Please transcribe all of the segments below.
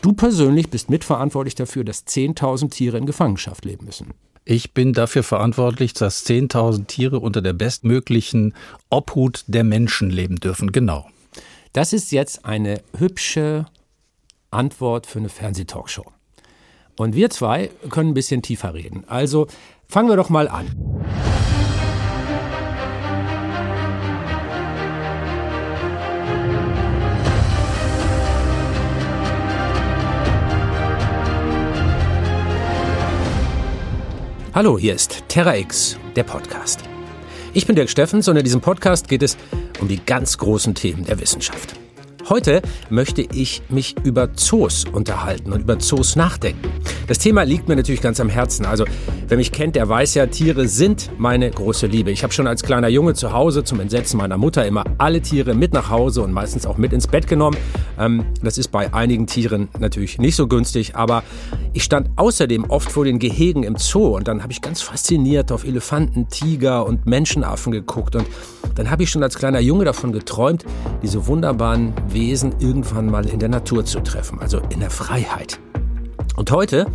Du persönlich bist mitverantwortlich dafür, dass 10.000 Tiere in Gefangenschaft leben müssen. Ich bin dafür verantwortlich, dass 10.000 Tiere unter der bestmöglichen Obhut der Menschen leben dürfen. Genau. Das ist jetzt eine hübsche Antwort für eine Fernsehtalkshow. Und wir zwei können ein bisschen tiefer reden. Also fangen wir doch mal an. Hallo, hier ist Terra X, der Podcast. Ich bin Dirk Steffens und in diesem Podcast geht es um die ganz großen Themen der Wissenschaft. Heute möchte ich mich über Zoos unterhalten und über Zoos nachdenken. Das Thema liegt mir natürlich ganz am Herzen. Also, wer mich kennt, der weiß ja, Tiere sind meine große Liebe. Ich habe schon als kleiner Junge zu Hause zum Entsetzen meiner Mutter immer alle Tiere mit nach Hause und meistens auch mit ins Bett genommen. Ähm, das ist bei einigen Tieren natürlich nicht so günstig, aber ich stand außerdem oft vor den Gehegen im Zoo und dann habe ich ganz fasziniert auf Elefanten, Tiger und Menschenaffen geguckt und dann habe ich schon als kleiner Junge davon geträumt, diese wunderbaren Wesen irgendwann mal in der Natur zu treffen, also in der Freiheit. Und heute,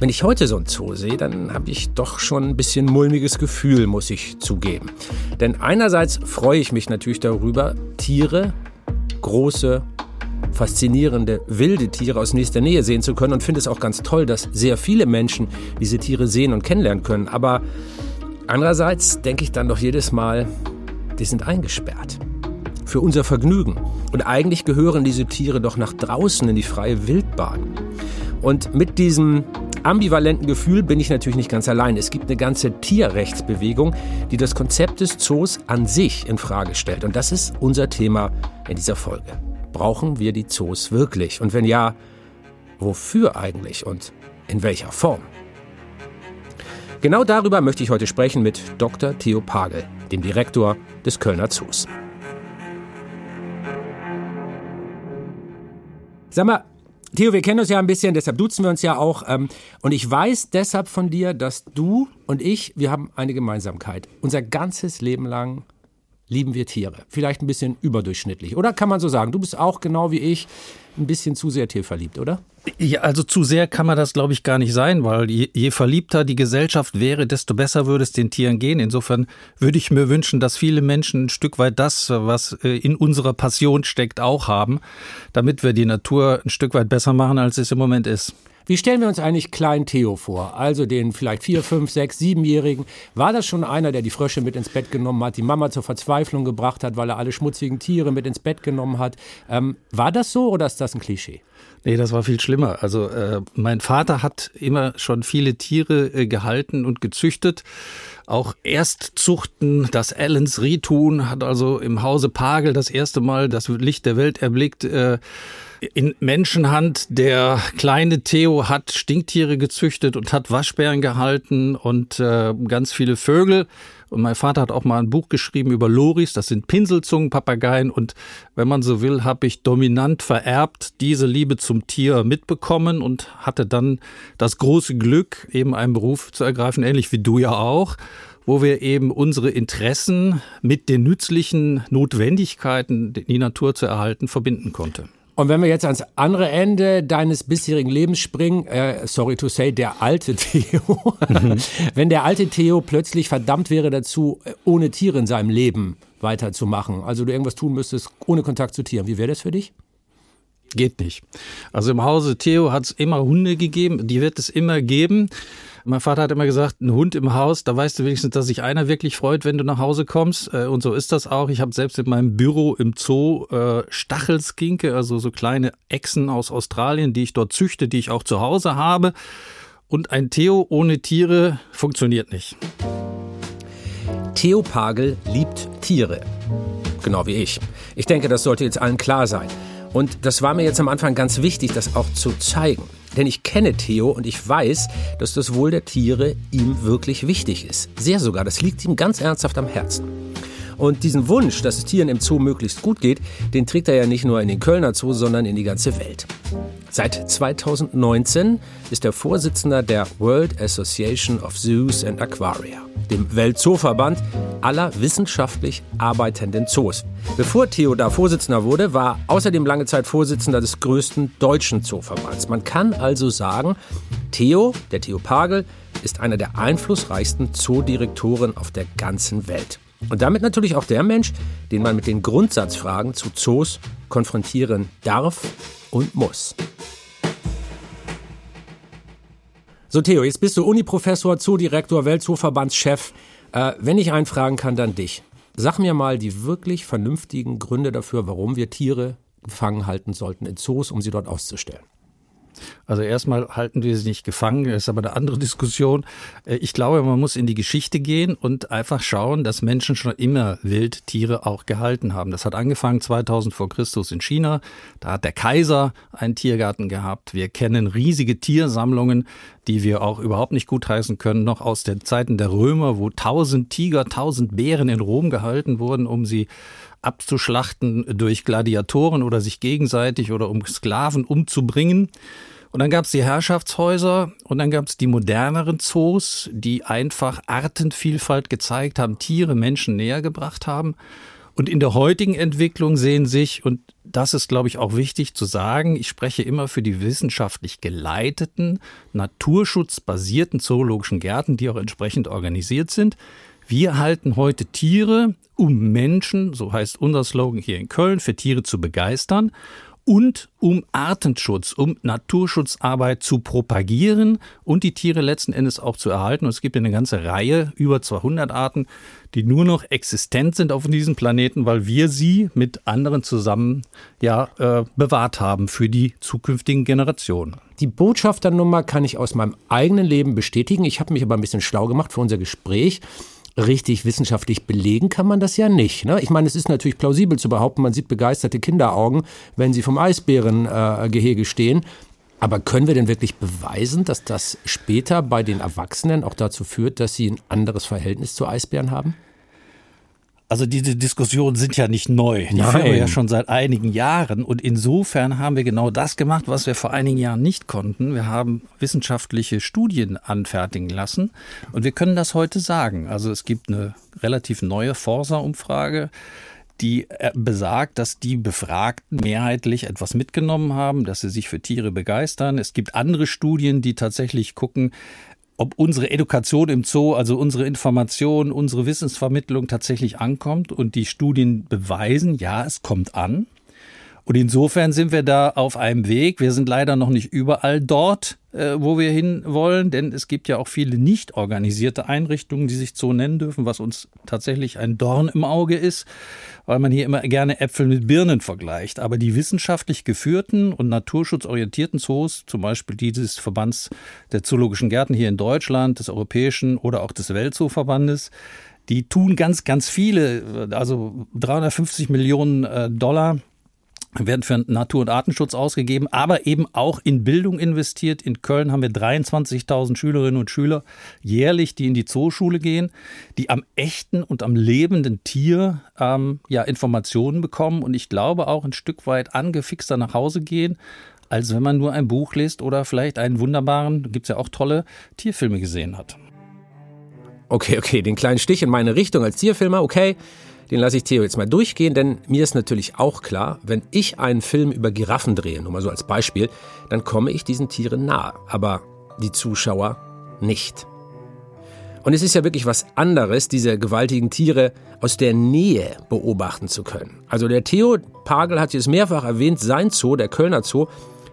wenn ich heute so ein Zoo sehe, dann habe ich doch schon ein bisschen mulmiges Gefühl, muss ich zugeben. Denn einerseits freue ich mich natürlich darüber, Tiere, große, faszinierende, wilde Tiere aus nächster Nähe sehen zu können und finde es auch ganz toll, dass sehr viele Menschen diese Tiere sehen und kennenlernen können. Aber andererseits denke ich dann doch jedes Mal, die sind eingesperrt. Für unser Vergnügen. Und eigentlich gehören diese Tiere doch nach draußen in die freie Wildbahn. Und mit diesem ambivalenten Gefühl bin ich natürlich nicht ganz allein. Es gibt eine ganze Tierrechtsbewegung, die das Konzept des Zoos an sich in Frage stellt. Und das ist unser Thema in dieser Folge. Brauchen wir die Zoos wirklich? Und wenn ja, wofür eigentlich und in welcher Form? Genau darüber möchte ich heute sprechen mit Dr. Theo Pagel, dem Direktor des Kölner Zoos. Sag mal, Theo, wir kennen uns ja ein bisschen, deshalb duzen wir uns ja auch. Ähm, und ich weiß deshalb von dir, dass du und ich, wir haben eine Gemeinsamkeit. Unser ganzes Leben lang lieben wir Tiere. Vielleicht ein bisschen überdurchschnittlich. Oder kann man so sagen, du bist auch genau wie ich ein bisschen zu sehr tierverliebt, oder? Ja, also zu sehr kann man das, glaube ich, gar nicht sein, weil je, je, verliebter die Gesellschaft wäre, desto besser würde es den Tieren gehen. Insofern würde ich mir wünschen, dass viele Menschen ein Stück weit das, was äh, in unserer Passion steckt, auch haben, damit wir die Natur ein Stück weit besser machen, als es im Moment ist. Wie stellen wir uns eigentlich kleinen Theo vor? Also den vielleicht vier, fünf, sechs, siebenjährigen. War das schon einer, der die Frösche mit ins Bett genommen hat, die Mama zur Verzweiflung gebracht hat, weil er alle schmutzigen Tiere mit ins Bett genommen hat? Ähm, war das so oder ist das ein Klischee? Nee, das war viel schlimmer. Also äh, mein Vater hat immer schon viele Tiere äh, gehalten und gezüchtet. Auch Erstzuchten, das Allens Ritun hat also im Hause Pagel das erste Mal das Licht der Welt erblickt. Äh, in Menschenhand. Der kleine Theo hat Stinktiere gezüchtet und hat Waschbären gehalten und äh, ganz viele Vögel. Und mein Vater hat auch mal ein Buch geschrieben über Loris, das sind Pinselzungenpapageien. Und wenn man so will, habe ich dominant vererbt diese Liebe zum Tier mitbekommen und hatte dann das große Glück, eben einen Beruf zu ergreifen, ähnlich wie du ja auch wo wir eben unsere Interessen mit den nützlichen Notwendigkeiten, die Natur zu erhalten, verbinden konnte. Und wenn wir jetzt ans andere Ende deines bisherigen Lebens springen, äh, sorry to say, der alte Theo, mhm. wenn der alte Theo plötzlich verdammt wäre dazu, ohne Tiere in seinem Leben weiterzumachen, also du irgendwas tun müsstest ohne Kontakt zu Tieren, wie wäre das für dich? Geht nicht. Also im Hause Theo hat es immer Hunde gegeben, die wird es immer geben. Mein Vater hat immer gesagt, ein Hund im Haus, da weißt du wenigstens, dass sich einer wirklich freut, wenn du nach Hause kommst. Äh, und so ist das auch. Ich habe selbst in meinem Büro im Zoo äh, Stachelskinke, also so kleine Echsen aus Australien, die ich dort züchte, die ich auch zu Hause habe. Und ein Theo ohne Tiere funktioniert nicht. Theo Pagel liebt Tiere. Genau wie ich. Ich denke, das sollte jetzt allen klar sein. Und das war mir jetzt am Anfang ganz wichtig, das auch zu zeigen. Denn ich kenne Theo und ich weiß, dass das Wohl der Tiere ihm wirklich wichtig ist. Sehr sogar, das liegt ihm ganz ernsthaft am Herzen. Und diesen Wunsch, dass es Tieren im Zoo möglichst gut geht, den trägt er ja nicht nur in den Kölner Zoo, sondern in die ganze Welt. Seit 2019 ist er Vorsitzender der World Association of Zoos and Aquaria, dem Weltzooverband aller wissenschaftlich arbeitenden Zoos. Bevor Theo da Vorsitzender wurde, war außerdem lange Zeit Vorsitzender des größten deutschen Zooverbands. Man kann also sagen, Theo, der Theo Pagel, ist einer der einflussreichsten Zoodirektoren auf der ganzen Welt. Und damit natürlich auch der Mensch, den man mit den Grundsatzfragen zu Zoos konfrontieren darf und muss. So, Theo, jetzt bist du Uniprofessor, Zoodirektor, Weltzooverbandschef. Äh, wenn ich einen fragen kann, dann dich. Sag mir mal die wirklich vernünftigen Gründe dafür, warum wir Tiere gefangen halten sollten in Zoos, um sie dort auszustellen. Also erstmal halten wir sie nicht gefangen, das ist aber eine andere Diskussion. Äh, ich glaube, man muss in die Geschichte gehen und einfach schauen, dass Menschen schon immer Wildtiere auch gehalten haben. Das hat angefangen 2000 vor Christus in China. Da hat der Kaiser einen Tiergarten gehabt. Wir kennen riesige Tiersammlungen, die wir auch überhaupt nicht gutheißen können, noch aus den Zeiten der Römer, wo tausend Tiger, tausend Bären in Rom gehalten wurden, um sie abzuschlachten durch Gladiatoren oder sich gegenseitig oder um Sklaven umzubringen. Und dann gab es die Herrschaftshäuser und dann gab es die moderneren Zoos, die einfach Artenvielfalt gezeigt haben, Tiere Menschen näher gebracht haben. Und in der heutigen Entwicklung sehen sich, und das ist, glaube ich, auch wichtig zu sagen, ich spreche immer für die wissenschaftlich geleiteten, naturschutzbasierten zoologischen Gärten, die auch entsprechend organisiert sind. Wir halten heute Tiere, um Menschen, so heißt unser Slogan hier in Köln, für Tiere zu begeistern und um Artenschutz, um Naturschutzarbeit zu propagieren und die Tiere letzten Endes auch zu erhalten. Und es gibt eine ganze Reihe, über 200 Arten, die nur noch existent sind auf diesem Planeten, weil wir sie mit anderen zusammen ja, äh, bewahrt haben für die zukünftigen Generationen. Die Botschafternummer kann ich aus meinem eigenen Leben bestätigen. Ich habe mich aber ein bisschen schlau gemacht für unser Gespräch richtig wissenschaftlich belegen kann man das ja nicht. Ne? Ich meine, es ist natürlich plausibel zu behaupten, man sieht begeisterte Kinderaugen, wenn sie vom Eisbärengehege stehen. Aber können wir denn wirklich beweisen, dass das später bei den Erwachsenen auch dazu führt, dass sie ein anderes Verhältnis zu Eisbären haben? Also diese Diskussionen sind ja nicht neu. Die Nein. führen wir ja schon seit einigen Jahren. Und insofern haben wir genau das gemacht, was wir vor einigen Jahren nicht konnten. Wir haben wissenschaftliche Studien anfertigen lassen. Und wir können das heute sagen. Also es gibt eine relativ neue Forsa-Umfrage die äh, besagt, dass die Befragten mehrheitlich etwas mitgenommen haben, dass sie sich für Tiere begeistern. Es gibt andere Studien, die tatsächlich gucken, ob unsere Education im Zoo, also unsere Information, unsere Wissensvermittlung tatsächlich ankommt. Und die Studien beweisen, ja, es kommt an. Und insofern sind wir da auf einem Weg. Wir sind leider noch nicht überall dort, äh, wo wir hin wollen, denn es gibt ja auch viele nicht organisierte Einrichtungen, die sich so nennen dürfen, was uns tatsächlich ein Dorn im Auge ist, weil man hier immer gerne Äpfel mit Birnen vergleicht. Aber die wissenschaftlich geführten und naturschutzorientierten Zoos, zum Beispiel die des Verbands der Zoologischen Gärten hier in Deutschland, des Europäischen oder auch des Weltzooverbandes, die tun ganz, ganz viele, also 350 Millionen äh, Dollar werden für Natur- und Artenschutz ausgegeben, aber eben auch in Bildung investiert. In Köln haben wir 23.000 Schülerinnen und Schüler jährlich, die in die Zooschule gehen, die am echten und am lebenden Tier ähm, ja Informationen bekommen und ich glaube auch ein Stück weit angefixter nach Hause gehen, als wenn man nur ein Buch liest oder vielleicht einen wunderbaren, gibt es ja auch tolle Tierfilme gesehen hat. Okay, okay, den kleinen Stich in meine Richtung als Tierfilmer, okay den lasse ich Theo jetzt mal durchgehen, denn mir ist natürlich auch klar, wenn ich einen Film über Giraffen drehe, nur mal so als Beispiel, dann komme ich diesen Tieren nahe, aber die Zuschauer nicht. Und es ist ja wirklich was anderes, diese gewaltigen Tiere aus der Nähe beobachten zu können. Also der Theo Pagel hat es mehrfach erwähnt, sein Zoo, der Kölner Zoo,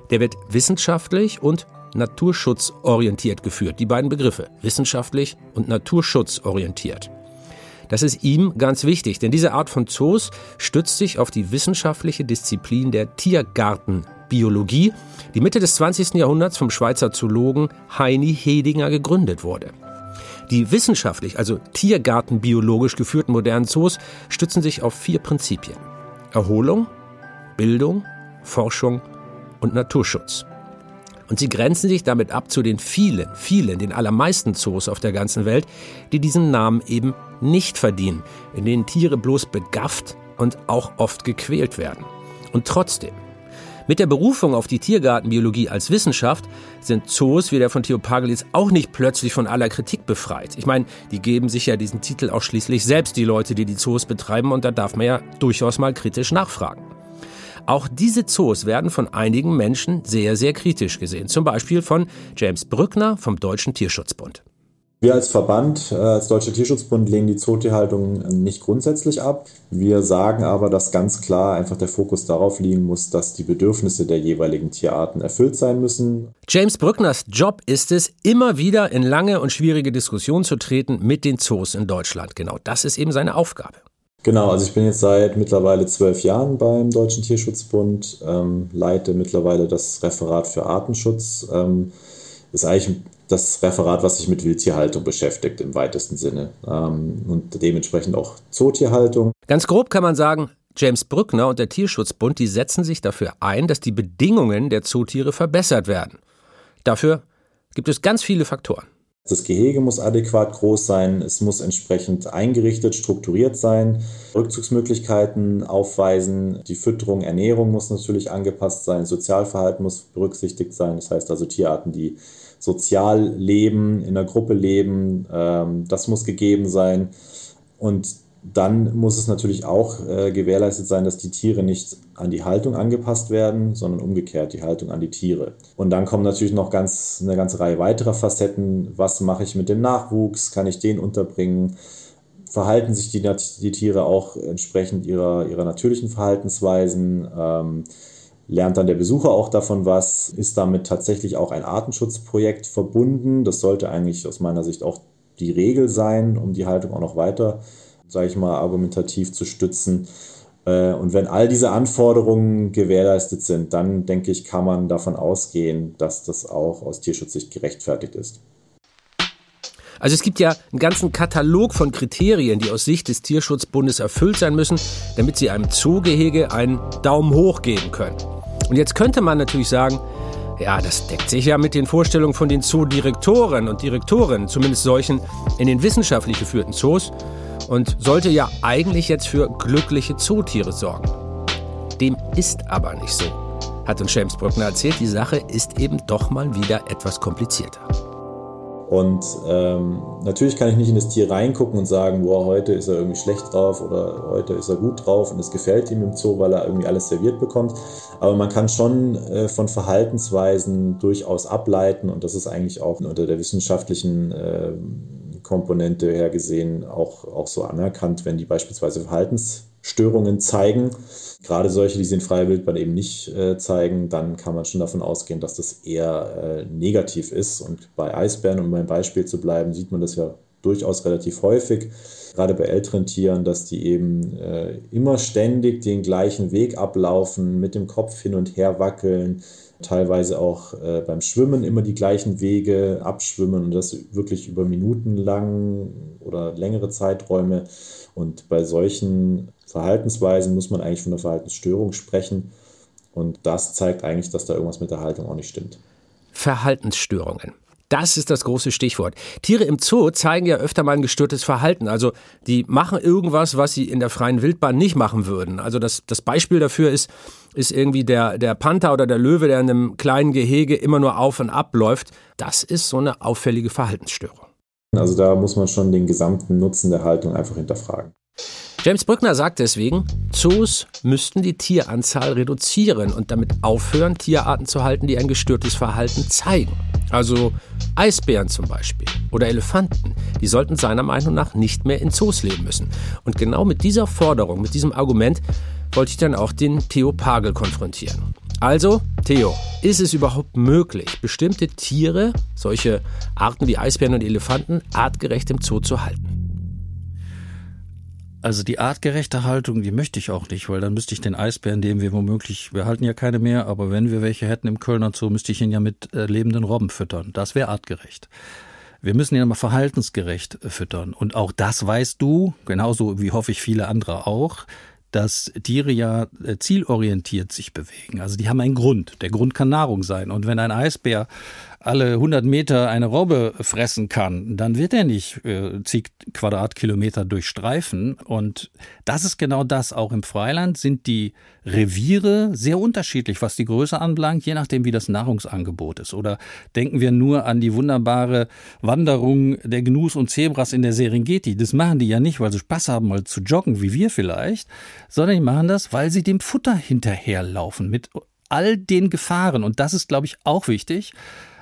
der wird wissenschaftlich und naturschutzorientiert geführt. Die beiden Begriffe, wissenschaftlich und naturschutzorientiert. Das ist ihm ganz wichtig, denn diese Art von Zoos stützt sich auf die wissenschaftliche Disziplin der Tiergartenbiologie, die Mitte des 20. Jahrhunderts vom Schweizer Zoologen Heini Hedinger gegründet wurde. Die wissenschaftlich, also tiergartenbiologisch geführten modernen Zoos stützen sich auf vier Prinzipien. Erholung, Bildung, Forschung und Naturschutz. Und sie grenzen sich damit ab zu den vielen, vielen, den allermeisten Zoos auf der ganzen Welt, die diesen Namen eben nicht verdienen, in denen Tiere bloß begafft und auch oft gequält werden. Und trotzdem, Mit der Berufung auf die Tiergartenbiologie als Wissenschaft sind Zoos wie der von Theo Pagel jetzt auch nicht plötzlich von aller Kritik befreit. Ich meine, die geben sich ja diesen Titel auch schließlich selbst die Leute, die die Zoos betreiben und da darf man ja durchaus mal kritisch nachfragen. Auch diese Zoos werden von einigen Menschen sehr, sehr kritisch gesehen. Zum Beispiel von James Brückner vom Deutschen Tierschutzbund. Wir als Verband, äh, als Deutscher Tierschutzbund, lehnen die Zootierhaltung nicht grundsätzlich ab. Wir sagen aber, dass ganz klar einfach der Fokus darauf liegen muss, dass die Bedürfnisse der jeweiligen Tierarten erfüllt sein müssen. James Brückners Job ist es, immer wieder in lange und schwierige Diskussionen zu treten mit den Zoos in Deutschland. Genau das ist eben seine Aufgabe. Genau, also ich bin jetzt seit mittlerweile zwölf Jahren beim Deutschen Tierschutzbund, ähm, leite mittlerweile das Referat für Artenschutz. Ähm, ist eigentlich das Referat, was sich mit Wildtierhaltung beschäftigt im weitesten Sinne ähm, und dementsprechend auch Zootierhaltung. Ganz grob kann man sagen, James Brückner und der Tierschutzbund, die setzen sich dafür ein, dass die Bedingungen der Zootiere verbessert werden. Dafür gibt es ganz viele Faktoren. Das Gehege muss adäquat groß sein, es muss entsprechend eingerichtet, strukturiert sein, Rückzugsmöglichkeiten aufweisen, die Fütterung, Ernährung muss natürlich angepasst sein, Sozialverhalten muss berücksichtigt sein, das heißt also Tierarten, die sozial leben, in der Gruppe leben, ähm, das muss gegeben sein. Und dann muss es natürlich auch äh, gewährleistet sein, dass die Tiere nicht an die Haltung angepasst werden, sondern umgekehrt die Haltung an die Tiere. Und dann kommen natürlich noch ganz, eine ganze Reihe weiterer Facetten. Was mache ich mit dem Nachwuchs? Kann ich den unterbringen? Verhalten sich die, die Tiere auch entsprechend ihrer, ihrer natürlichen Verhaltensweisen? Ähm, lernt dann der Besucher auch davon was? Ist damit tatsächlich auch ein Artenschutzprojekt verbunden? Das sollte eigentlich aus meiner Sicht auch die Regel sein, um die Haltung auch noch weiter sage ich mal, argumentativ zu stützen. Äh, und wenn all diese Anforderungen gewährleistet sind, dann denke ich, kann man davon ausgehen, dass das auch aus Tierschutzsicht gerechtfertigt ist. Also es gibt ja einen ganzen Katalog von Kriterien, die aus Sicht des Tierschutzbundes erfüllt sein müssen, damit sie einem Zoogehege einen Daumen hoch geben können. Und jetzt könnte man natürlich sagen, ja, das deckt sich ja mit den Vorstellungen von den Zoodirektoren und Direktorinnen, zumindest solchen in den wissenschaftlich geführten Zoos und sollte ja eigentlich jetzt für glückliche Zootiere sorgen. Dem ist aber nicht so. Hat uns James Bruckner erzählt, die Sache ist eben doch mal wieder etwas komplizierter. Und ähm, natürlich kann ich nicht in das Tier reingucken und sagen, boah, heute ist er irgendwie schlecht drauf oder heute ist er gut drauf und es gefällt ihm im Zoo, weil er irgendwie alles serviert bekommt. Aber man kann schon äh, von Verhaltensweisen durchaus ableiten und das ist eigentlich auch unter der wissenschaftlichen äh, Komponente her gesehen auch, auch so anerkannt, wenn die beispielsweise Verhaltensstörungen zeigen. Gerade solche, die sie in freier Wildbahn eben nicht äh, zeigen, dann kann man schon davon ausgehen, dass das eher äh, negativ ist. Und bei Eisbären, um beim Beispiel zu bleiben, sieht man das ja durchaus relativ häufig, gerade bei älteren Tieren, dass die eben äh, immer ständig den gleichen Weg ablaufen, mit dem Kopf hin und her wackeln, teilweise auch äh, beim Schwimmen immer die gleichen Wege abschwimmen und das wirklich über Minuten lang oder längere Zeiträume. Und bei solchen Verhaltensweisen muss man eigentlich von einer Verhaltensstörung sprechen. Und das zeigt eigentlich, dass da irgendwas mit der Haltung auch nicht stimmt. Verhaltensstörungen. Das ist das große Stichwort. Tiere im Zoo zeigen ja öfter mal ein gestörtes Verhalten. Also die machen irgendwas, was sie in der freien Wildbahn nicht machen würden. Also das, das Beispiel dafür ist, ist irgendwie der, der Panther oder der Löwe, der in einem kleinen Gehege immer nur auf und ab läuft. Das ist so eine auffällige Verhaltensstörung. Also da muss man schon den gesamten Nutzen der Haltung einfach hinterfragen. James Brückner sagt deswegen, Zoos müssten die Tieranzahl reduzieren und damit aufhören, Tierarten zu halten, die ein gestörtes Verhalten zeigen. Also Eisbären zum Beispiel oder Elefanten, die sollten seiner Meinung nach nicht mehr in Zoos leben müssen. Und genau mit dieser Forderung, mit diesem Argument wollte ich dann auch den Theo Pagel konfrontieren. Also, Theo, ist es überhaupt möglich, bestimmte Tiere, solche Arten wie Eisbären und Elefanten, artgerecht im Zoo zu halten? Also die artgerechte Haltung, die möchte ich auch nicht, weil dann müsste ich den Eisbären, den wir womöglich, wir halten ja keine mehr, aber wenn wir welche hätten im Kölner Zoo, müsste ich ihn ja mit äh, lebenden Robben füttern. Das wäre artgerecht. Wir müssen ihn aber verhaltensgerecht äh, füttern. Und auch das weißt du, genauso wie hoffe ich viele andere auch, dass Tiere ja äh, zielorientiert sich bewegen. Also die haben einen Grund. Der Grund kann Nahrung sein. Und wenn ein Eisbär alle 100 Meter eine Robbe fressen kann, dann wird er nicht äh, zig Quadratkilometer durchstreifen. Und das ist genau das. Auch im Freiland sind die Reviere sehr unterschiedlich, was die Größe anbelangt, je nachdem, wie das Nahrungsangebot ist. Oder denken wir nur an die wunderbare Wanderung der Gnus und Zebras in der Serengeti. Das machen die ja nicht, weil sie Spaß haben, mal zu joggen, wie wir vielleicht, sondern die machen das, weil sie dem Futter hinterherlaufen mit all den Gefahren. Und das ist, glaube ich, auch wichtig.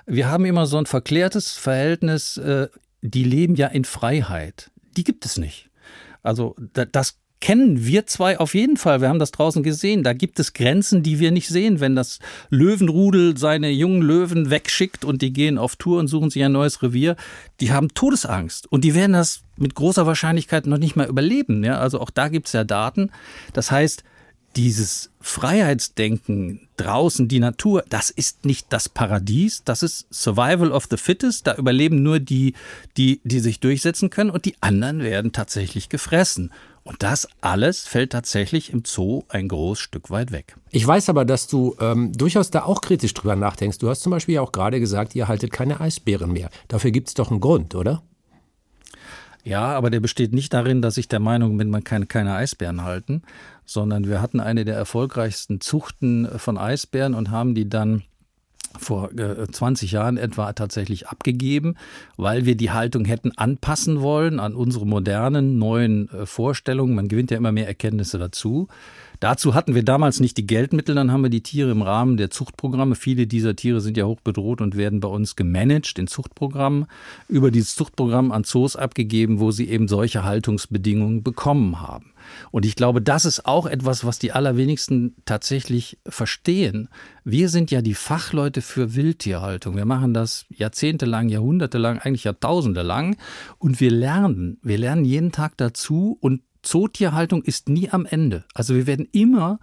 Wir haben immer so ein verklärtes Verhältnis, äh, die leben ja in Freiheit. Die gibt es nicht. Also das kennen wir zwei auf jeden Fall. Wir haben das draußen gesehen. Da gibt es Grenzen, die wir nicht sehen. Wenn das Löwenrudel seine jungen Löwen wegschickt und die gehen auf Tour und suchen sich ein neues Revier, die haben Todesangst. Und die werden das mit großer Wahrscheinlichkeit noch nicht mal überleben. Ja, also auch da gibt es ja Daten. Das heißt, dieses Freiheitsdenken draußen, die Natur, das ist nicht das Paradies, das ist Survival of the Fittest, da überleben nur die, die, die sich durchsetzen können und die anderen werden tatsächlich gefressen. Und das alles fällt tatsächlich im Zoo ein großes Stück weit weg. Ich weiß aber, dass du ähm, durchaus da auch kritisch drüber nachdenkst. Du hast zum Beispiel auch gerade gesagt, ihr haltet keine Eisbären mehr. Dafür gibt es doch einen Grund, oder? Ja, aber der besteht nicht darin, dass ich der Meinung bin, man kann keine Eisbären halten, sondern wir hatten eine der erfolgreichsten Zuchten von Eisbären und haben die dann vor 20 äh, Jahren etwa tatsächlich abgegeben, weil wir die Haltung hätten anpassen wollen an unsere modernen, neuen äh, Vorstellungen. Man gewinnt ja immer mehr Erkenntnisse dazu. Dazu hatten wir damals nicht die Geldmittel, dann haben wir die Tiere im Rahmen der Zuchtprogramme. Viele dieser Tiere sind ja hoch bedroht und werden bei uns gemanagt in Zuchtprogrammen, über dieses Zuchtprogramm an Zoos abgegeben, wo sie eben solche Haltungsbedingungen bekommen haben. Und ich glaube, das ist auch etwas, was die allerwenigsten tatsächlich verstehen. Wir sind ja die Fachleute für Wildtierhaltung. Wir machen das jahrzehntelang, jahrhundertelang, eigentlich Jahrtausende lang. Und wir lernen. Wir lernen jeden Tag dazu und Zootierhaltung ist nie am Ende. Also wir werden immer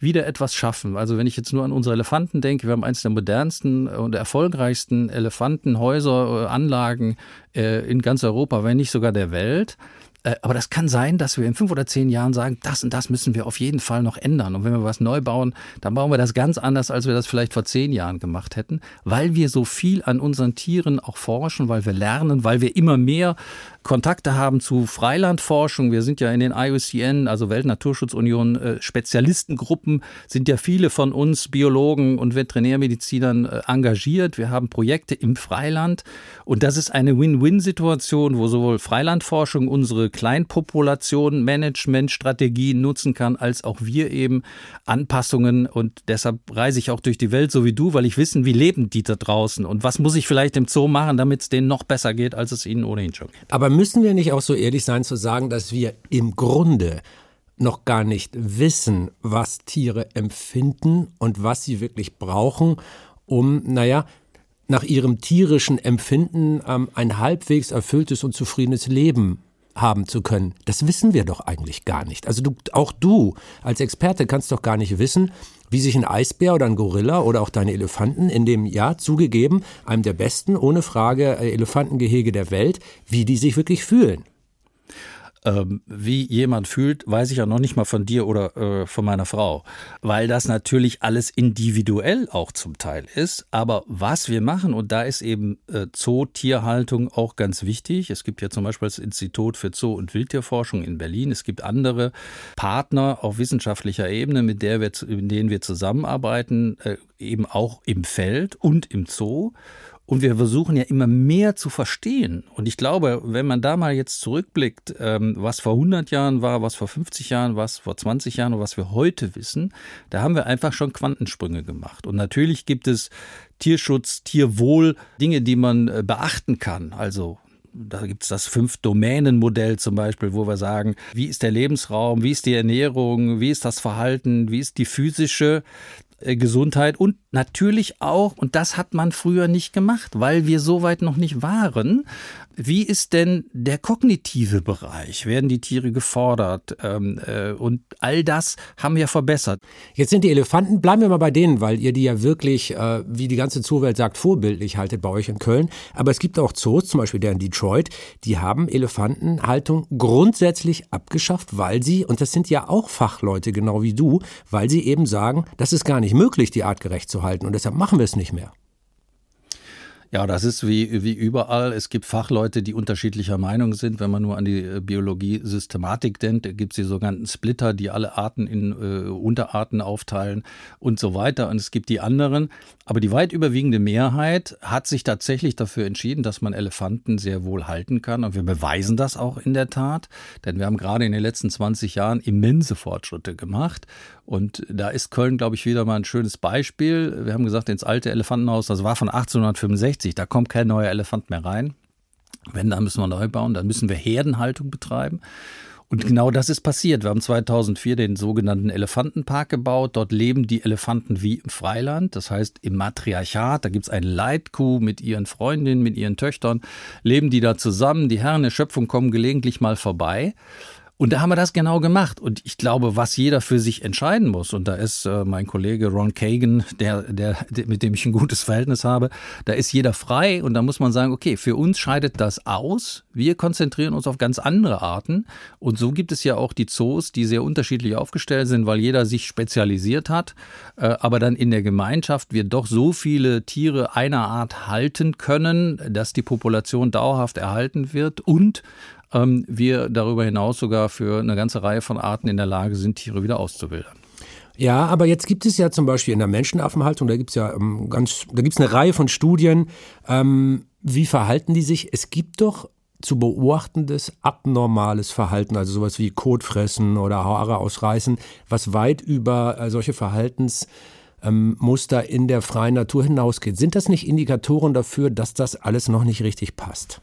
wieder etwas schaffen. Also wenn ich jetzt nur an unsere Elefanten denke, wir haben eines der modernsten und erfolgreichsten Elefantenhäuser, äh, Anlagen äh, in ganz Europa, wenn nicht sogar der Welt. Äh, aber das kann sein, dass wir in fünf oder zehn Jahren sagen, das und das müssen wir auf jeden Fall noch ändern. Und wenn wir was neu bauen, dann bauen wir das ganz anders, als wir das vielleicht vor zehn Jahren gemacht hätten, weil wir so viel an unseren Tieren auch forschen, weil wir lernen, weil wir immer mehr Kontakte haben zu Freilandforschung. Wir sind ja in den IUCN, also Weltnaturschutzunion, äh, Spezialistengruppen, sind ja viele von uns Biologen und Veterinärmedizinern äh, engagiert. Wir haben Projekte im Freiland und das ist eine Win-Win-Situation, wo sowohl Freilandforschung unsere Kleinpopulation, Managementstrategien nutzen kann, als auch wir eben Anpassungen und deshalb reise ich auch durch die Welt so wie du, weil ich wissen, wie leben die da draußen und was muss ich vielleicht im Zoo machen, damit es denen noch besser geht, als es ihnen ohnehin schon geht. Aber müssen wir nicht auch so ehrlich sein zu sagen, dass wir im Grunde noch gar nicht wissen, was Tiere empfinden und was sie wirklich brauchen, um, naja, nach ihrem tierischen Empfinden ähm, ein halbwegs erfülltes und zufriedenes Leben haben zu können. Das wissen wir doch eigentlich gar nicht. Also du, auch du als Experte kannst doch gar nicht wissen, wie sich ein Eisbär oder ein Gorilla oder auch deine Elefanten in dem Jahr zugegeben, einem der besten, ohne Frage, äh, Elefantengehege der Welt, wie die sich wirklich fühlen ähm, wie jemand fühlt, weiß ich ja noch nicht mal von dir oder äh, von meiner Frau, weil das natürlich alles individuell auch zum Teil ist. Aber was wir machen, und da ist eben äh, Zootierhaltung auch ganz wichtig. Es gibt ja zum Beispiel das Institut für Zoo- und Wildtierforschung in Berlin. Es gibt andere Partner auf wissenschaftlicher Ebene, mit, der wir, mit denen wir zusammenarbeiten, äh, eben auch im Feld und im Zoo. Und wir versuchen ja immer mehr zu verstehen. Und ich glaube, wenn man da mal jetzt zurückblickt, ähm, was vor 100 Jahren war, was vor 50 Jahren, was vor 20 Jahren und was wir heute wissen, da haben wir einfach schon Quantensprünge gemacht. Und natürlich gibt es Tierschutz, Tierwohl, Dinge, die man äh, beachten kann. Also da gibt es das Fünf-Domänen-Modell zum Beispiel, wo wir sagen, wie ist der Lebensraum, wie ist die Ernährung, wie ist das Verhalten, wie ist die physische äh, Gesundheit und natürlich auch, und das hat man früher nicht gemacht, weil wir so weit noch nicht waren, wie ist denn der kognitive Bereich? Werden die Tiere gefordert? Ähm, äh, und all das haben wir verbessert. Jetzt sind die Elefanten, bleiben wir mal bei denen, weil ihr die ja wirklich, äh, wie die ganze Zoowelt sagt, vorbildlich haltet bei euch in Köln. Aber es gibt auch Zoos, zum Beispiel der in Detroit, die haben Elefantenhaltung grundsätzlich abgeschafft, weil sie, und das sind ja auch Fachleute genau wie du, weil sie eben sagen, das ist gar nicht möglich, die artgerecht zu halten. Und deshalb machen wir es nicht mehr. Ja, das ist wie, wie überall. Es gibt Fachleute, die unterschiedlicher Meinung sind. Wenn man nur an die äh, Biologie-Systematik denkt, gibt es die sogenannten Splitter, die alle Arten in äh, Unterarten aufteilen und so weiter. Und es gibt die anderen. Aber die weit überwiegende Mehrheit hat sich tatsächlich dafür entschieden, dass man Elefanten sehr wohl halten kann. Und wir beweisen das auch in der Tat. Denn wir haben gerade in den letzten 20 Jahren immense Fortschritte gemacht. Und da ist Köln, glaube ich, wieder mal ein schönes Beispiel. Wir haben gesagt, ins alte Elefantenhaus, das war von 1865, da kommt kein neuer Elefant mehr rein. Wenn, dann müssen wir neu bauen, dann müssen wir Herdenhaltung betreiben. Und genau das ist passiert. Wir haben 2004 den sogenannten Elefantenpark gebaut. Dort leben die Elefanten wie im Freiland, das heißt im Matriarchat. Da gibt es eine Leitkuh mit ihren Freundinnen, mit ihren Töchtern, leben die da zusammen. Die Herren der Schöpfung kommen gelegentlich mal vorbei. Und da haben wir das genau gemacht. Und ich glaube, was jeder für sich entscheiden muss, und da ist äh, mein Kollege Ron Kagan, der, der, mit dem ich ein gutes Verhältnis habe, da ist jeder frei und da muss man sagen, okay, für uns scheidet das aus. Wir konzentrieren uns auf ganz andere Arten. Und so gibt es ja auch die Zoos, die sehr unterschiedlich aufgestellt sind, weil jeder sich spezialisiert hat. Äh, aber dann in der Gemeinschaft wir doch so viele Tiere einer Art halten können, dass die Population dauerhaft erhalten wird und ähm, wir darüber hinaus sogar für eine ganze Reihe von Arten in der Lage sind, Tiere wieder auszubildern. Ja, aber jetzt gibt es ja zum Beispiel in der Menschenaffenhaltung, da gibt es ja ähm, ganz, da gibt es eine Reihe von Studien, ähm, wie verhalten die sich? Es gibt doch zu beobachtendes abnormales Verhalten, also sowas wie Kotfressen oder Haare ausreißen, was weit über äh, solche Verhaltensmuster ähm, in der freien Natur hinausgeht. Sind das nicht Indikatoren dafür, dass das alles noch nicht richtig passt?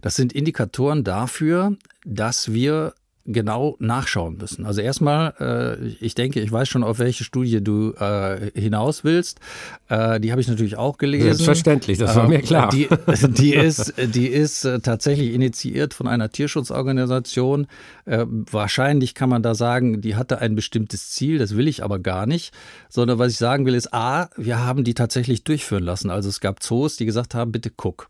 Das sind Indikatoren dafür, dass wir genau nachschauen müssen. Also erstmal, äh, ich denke, ich weiß schon, auf welche Studie du äh, hinaus willst. Äh, die habe ich natürlich auch gelesen. Selbstverständlich, das war mir klar. Die, die ist, die ist äh, tatsächlich initiiert von einer Tierschutzorganisation. Äh, wahrscheinlich kann man da sagen, die hatte ein bestimmtes Ziel, das will ich aber gar nicht. Sondern was ich sagen will, ist, A, wir haben die tatsächlich durchführen lassen. Also es gab Zoos, die gesagt haben, bitte guck.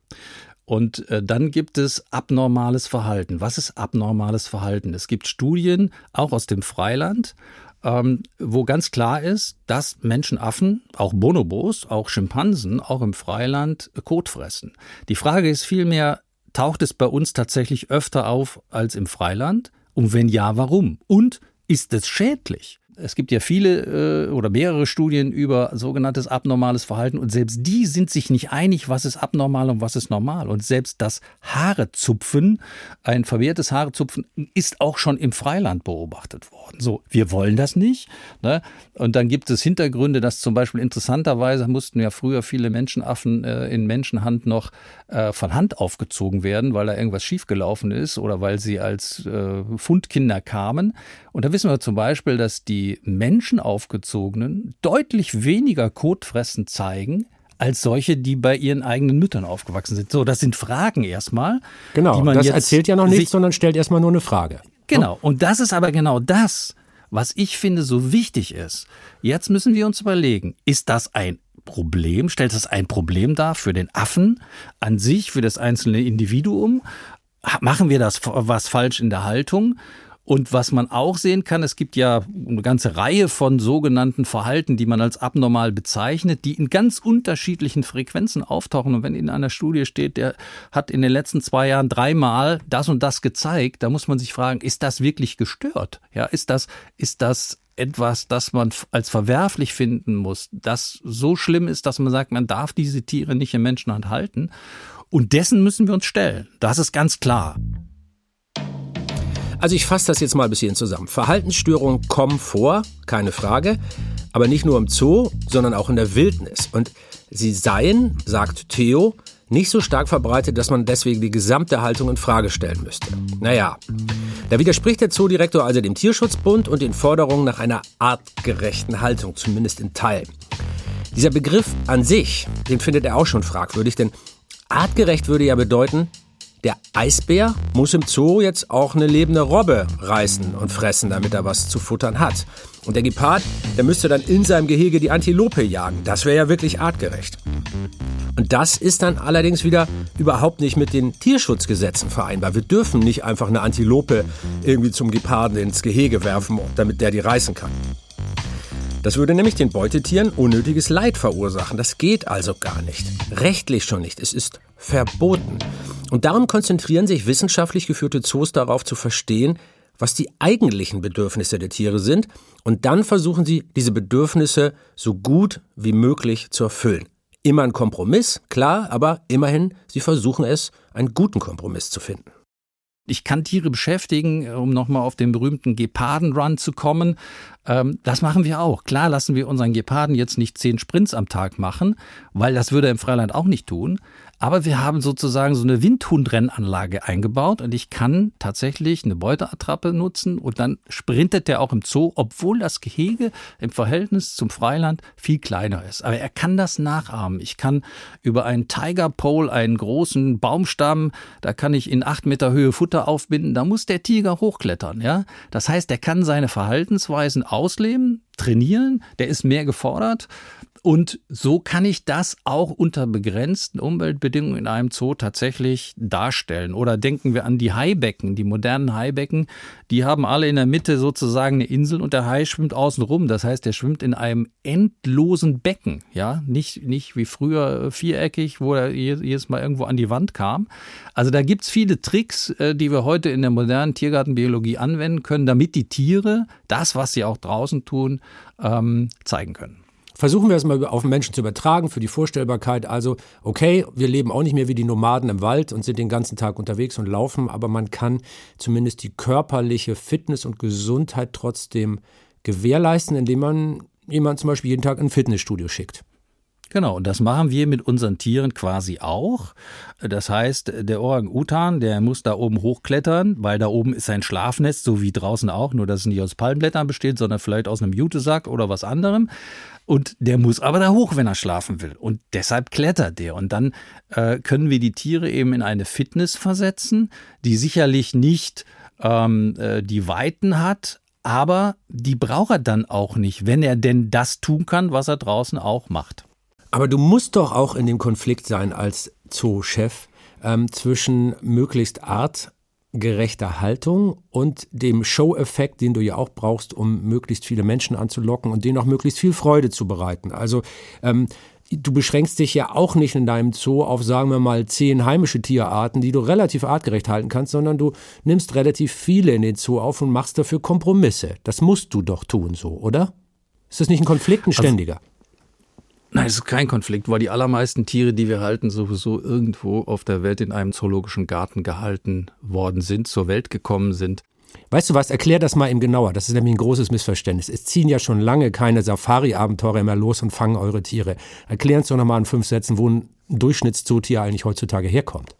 Und äh, dann gibt es abnormales Verhalten. Was ist abnormales Verhalten? Es gibt Studien, auch aus dem Freiland, ähm, wo ganz klar ist, dass Menschenaffen, auch Bonobos, auch Schimpansen, auch im Freiland Kot fressen. Die Frage ist vielmehr, taucht es bei uns tatsächlich öfter auf als im Freiland? Und wenn ja, warum? Und ist es schädlich? Es gibt ja viele äh, oder mehrere Studien über sogenanntes abnormales Verhalten und selbst die sind sich nicht einig, was ist abnormal und was ist normal. Und selbst das Haarezupfen, ein vermehrtes Haarezupfen, ist auch schon im Freiland beobachtet worden. So, wir wollen das nicht. Ne? Und dann gibt es Hintergründe, dass zum Beispiel interessanterweise mussten ja früher viele Menschenaffen äh, in Menschenhand noch äh, von Hand aufgezogen werden, weil da irgendwas schiefgelaufen ist oder weil sie als äh, Fundkinder kamen. Und da wissen wir zum Beispiel, dass die Menschenaufgezogenen deutlich weniger Kotfressen zeigen als solche, die bei ihren eigenen Müttern aufgewachsen sind. So, das sind Fragen erstmal. Genau, das erzählt ja noch nichts, sondern stellt erstmal nur eine Frage. Genau, und das ist aber genau das, was ich finde so wichtig ist. Jetzt müssen wir uns überlegen, ist das ein Problem? Stellt das ein Problem dar für den Affen an sich, für das einzelne Individuum? Machen wir das was falsch in der Haltung? Und was man auch sehen kann, es gibt ja eine ganze Reihe von sogenannten Verhalten, die man als abnormal bezeichnet, die in ganz unterschiedlichen Frequenzen auftauchen. Und wenn in einer Studie steht, der hat in den letzten zwei Jahren dreimal das und das gezeigt, da muss man sich fragen, ist das wirklich gestört? Ja, ist das, ist das etwas, das man als verwerflich finden muss, das so schlimm ist, dass man sagt, man darf diese Tiere nicht in Menschenhand halten. Und dessen müssen wir uns stellen. Das ist ganz klar. Also ich fasse das jetzt mal bis hierhin zusammen. Verhaltensstörungen kommen vor, keine Frage, aber nicht nur im Zoo, sondern auch in der Wildnis. Und sie seien, sagt Theo, nicht so stark verbreitet, dass man deswegen die gesamte Haltung in Frage stellen müsste. Naja, da widerspricht der Zoodirektor also dem Tierschutzbund und den Forderungen nach einer artgerechten Haltung, zumindest in Teilen. Dieser Begriff an sich, den findet er auch schon fragwürdig, denn artgerecht würde ja bedeuten, der Eisbär muss im Zoo jetzt auch eine lebende Robbe reißen und fressen, damit er was zu futtern hat. Und der Gepard, der müsste dann in seinem Gehege die Antilope jagen. Das wäre ja wirklich artgerecht. Und das ist dann allerdings wieder überhaupt nicht mit den Tierschutzgesetzen vereinbar. Wir dürfen nicht einfach eine Antilope irgendwie zum Geparden ins Gehege werfen, damit der die reißen kann. Das würde nämlich den Beutetieren unnötiges Leid verursachen. Das geht also gar nicht. Rechtlich schon nicht. Es ist verboten. Und darum konzentrieren sich wissenschaftlich geführte Zoos darauf zu verstehen, was die eigentlichen Bedürfnisse der Tiere sind, und dann versuchen sie, diese Bedürfnisse so gut wie möglich zu erfüllen. Immer ein Kompromiss, klar, aber immerhin, sie versuchen es, einen guten Kompromiss zu finden. Ich kann Tiere beschäftigen, um nochmal auf den berühmten Geparden-Run zu kommen. Ähm, das machen wir auch. Klar lassen wir unseren Geparden jetzt nicht zehn Sprints am Tag machen, weil das würde er im Freiland auch nicht tun. Aber wir haben sozusagen so eine Windhundrennanlage eingebaut und ich kann tatsächlich eine Beuteattrappe nutzen und dann sprintet der auch im Zoo, obwohl das Gehege im Verhältnis zum Freiland viel kleiner ist. Aber er kann das nachahmen. Ich kann über einen Tiger Pole, einen großen Baumstamm, da kann ich in acht Meter Höhe Futter aufbinden. Da muss der Tiger hochklettern, ja. Das heißt, er kann seine Verhaltensweisen ausleben, trainieren, der ist mehr gefordert. Und so kann ich das auch unter begrenzten Umweltbedingungen in einem Zoo tatsächlich darstellen. Oder denken wir an die Haibecken, die modernen Haibecken, die haben alle in der Mitte sozusagen eine Insel und der Hai schwimmt außen rum. Das heißt, er schwimmt in einem endlosen Becken, ja, nicht, nicht wie früher viereckig, wo er jedes Mal irgendwo an die Wand kam. Also da gibt's viele Tricks, äh, die wir heute in der modernen Tiergartenbiologie anwenden können, damit die Tiere das, was sie auch draußen tun, ähm, zeigen können. Versuchen wir es mal auf den Menschen zu übertragen für die Vorstellbarkeit. Also, okay, wir leben auch nicht mehr wie die Nomaden im Wald und sind den ganzen Tag unterwegs und laufen, aber man kann zumindest die körperliche Fitness und Gesundheit trotzdem gewährleisten, indem man jemanden zum Beispiel jeden Tag in ein Fitnessstudio schickt. Genau, und das machen wir mit unseren Tieren quasi auch. Das heißt, der Orang-Utan, der muss da oben hochklettern, weil da oben ist sein Schlafnest, so wie draußen auch, nur dass es nicht aus Palmblättern besteht, sondern vielleicht aus einem Jutesack oder was anderem. Und der muss aber da hoch, wenn er schlafen will. Und deshalb klettert der. Und dann äh, können wir die Tiere eben in eine Fitness versetzen, die sicherlich nicht ähm, äh, die Weiten hat, aber die braucht er dann auch nicht, wenn er denn das tun kann, was er draußen auch macht. Aber du musst doch auch in dem Konflikt sein als Zoo-Chef ähm, zwischen möglichst artgerechter Haltung und dem Show-Effekt, den du ja auch brauchst, um möglichst viele Menschen anzulocken und denen auch möglichst viel Freude zu bereiten. Also ähm, du beschränkst dich ja auch nicht in deinem Zoo auf, sagen wir mal, zehn heimische Tierarten, die du relativ artgerecht halten kannst, sondern du nimmst relativ viele in den Zoo auf und machst dafür Kompromisse. Das musst du doch tun, so, oder? Ist das nicht ein Konflikt, ein also ständiger? Also Nein, es ist kein Konflikt, weil die allermeisten Tiere, die wir halten, sowieso irgendwo auf der Welt in einem zoologischen Garten gehalten worden sind, zur Welt gekommen sind. Weißt du was, erklär das mal eben genauer. Das ist nämlich ein großes Missverständnis. Es ziehen ja schon lange keine Safari-Abenteurer mehr los und fangen eure Tiere. Erklären uns doch nochmal in fünf Sätzen, wo ein Durchschnittszootier eigentlich heutzutage herkommt.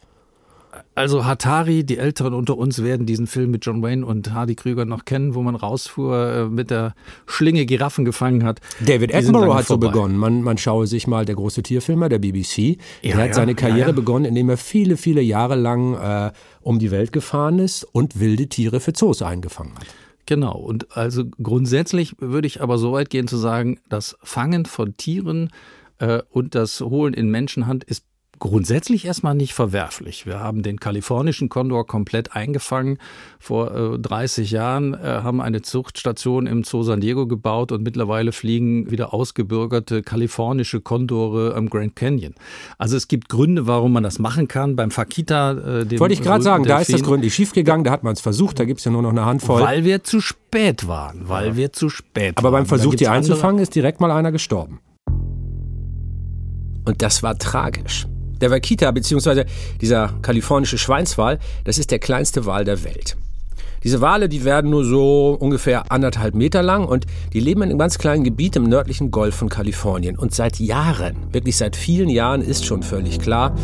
Also Hatari, die Älteren unter uns werden diesen Film mit John Wayne und Hardy Krüger noch kennen, wo man rausfuhr, äh, mit der Schlinge Giraffen gefangen hat. David Attenborough hat vorbei. so begonnen. Man, man schaue sich mal der große Tierfilmer der BBC. Ja, er hat ja, seine Karriere ja, begonnen, indem er viele, viele Jahre lang äh, um die Welt gefahren ist und wilde Tiere für Zoos eingefangen hat. Genau. Und also grundsätzlich würde ich aber so weit gehen zu sagen, das Fangen von Tieren äh, und das Holen in Menschenhand ist grundsätzlich erstmal nicht verwerflich. Wir haben den kalifornischen Kondor komplett eingefangen. Vor äh, 30 Jahren äh, haben eine Zuchtstation im Zoo San Diego gebaut und mittlerweile fliegen wieder ausgebürgerte kalifornische Kondore am Grand Canyon. Also es gibt Gründe, warum man das machen kann. Beim Fakita, äh, dem Wollte ich gerade sagen, Delfin, da ist das gründlich schiefgegangen, da hat man es versucht, da gibt es ja nur noch eine Handvoll. Weil wir zu spät waren, weil ja. wir zu spät Aber waren. Aber beim Versuch, die einzufangen, ist direkt mal einer gestorben. Und das war tragisch. Der Wakita bzw. dieser kalifornische Schweinswal, das ist der kleinste Wal der Welt. Diese Wale, die werden nur so ungefähr anderthalb Meter lang und die leben in einem ganz kleinen Gebiet im nördlichen Golf von Kalifornien. Und seit Jahren, wirklich seit vielen Jahren ist schon völlig klar,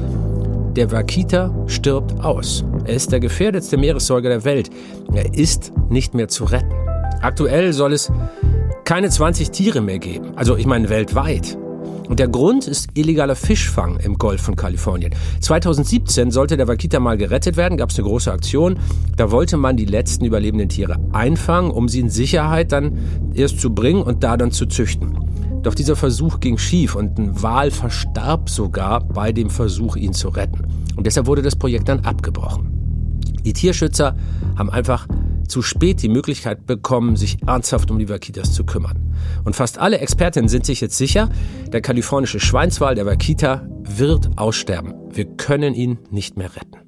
der Wakita stirbt aus. Er ist der gefährdetste Meeressäuger der Welt. Er ist nicht mehr zu retten. Aktuell soll es keine 20 Tiere mehr geben. Also ich meine weltweit. Und der Grund ist illegaler Fischfang im Golf von Kalifornien. 2017 sollte der Wakita mal gerettet werden, gab es eine große Aktion. Da wollte man die letzten überlebenden Tiere einfangen, um sie in Sicherheit dann erst zu bringen und da dann zu züchten. Doch dieser Versuch ging schief und ein Wal verstarb sogar bei dem Versuch, ihn zu retten. Und deshalb wurde das Projekt dann abgebrochen. Die Tierschützer haben einfach zu spät die Möglichkeit bekommen, sich ernsthaft um die Wakitas zu kümmern. Und fast alle Expertinnen sind sich jetzt sicher, der kalifornische Schweinswal, der Wakita, wird aussterben. Wir können ihn nicht mehr retten.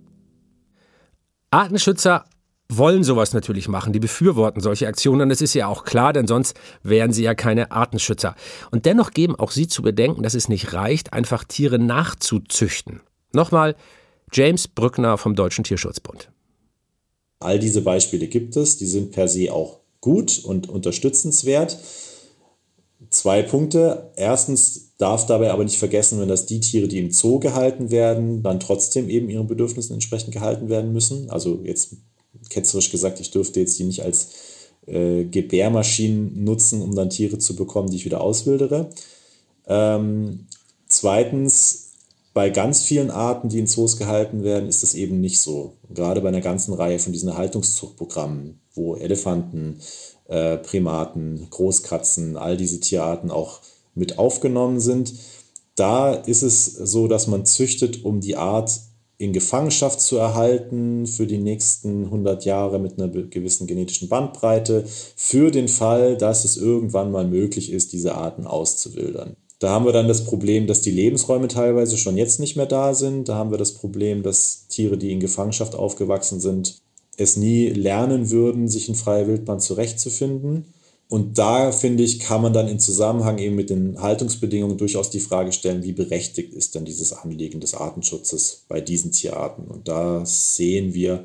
Artenschützer wollen sowas natürlich machen. Die befürworten solche Aktionen. Das ist ja auch klar, denn sonst wären sie ja keine Artenschützer. Und dennoch geben auch sie zu bedenken, dass es nicht reicht, einfach Tiere nachzuzüchten. Nochmal James Brückner vom Deutschen Tierschutzbund. All diese Beispiele gibt es, die sind per se auch gut und unterstützenswert. Zwei Punkte. Erstens darf dabei aber nicht vergessen, wenn das die Tiere, die im Zoo gehalten werden, dann trotzdem eben ihren Bedürfnissen entsprechend gehalten werden müssen. Also jetzt ketzerisch gesagt, ich dürfte jetzt die nicht als äh, Gebärmaschinen nutzen, um dann Tiere zu bekommen, die ich wieder auswildere. Ähm, zweitens, bei ganz vielen Arten, die in Zoos gehalten werden, ist das eben nicht so. Gerade bei einer ganzen Reihe von diesen Haltungszuchtprogrammen, wo Elefanten, äh, Primaten, Großkatzen, all diese Tierarten auch mit aufgenommen sind, da ist es so, dass man züchtet, um die Art in Gefangenschaft zu erhalten für die nächsten 100 Jahre mit einer gewissen genetischen Bandbreite, für den Fall, dass es irgendwann mal möglich ist, diese Arten auszuwildern. Da haben wir dann das Problem, dass die Lebensräume teilweise schon jetzt nicht mehr da sind. Da haben wir das Problem, dass Tiere, die in Gefangenschaft aufgewachsen sind, es nie lernen würden, sich in freier Wildbahn zurechtzufinden. Und da, finde ich, kann man dann in Zusammenhang eben mit den Haltungsbedingungen durchaus die Frage stellen, wie berechtigt ist denn dieses Anliegen des Artenschutzes bei diesen Tierarten? Und da sehen wir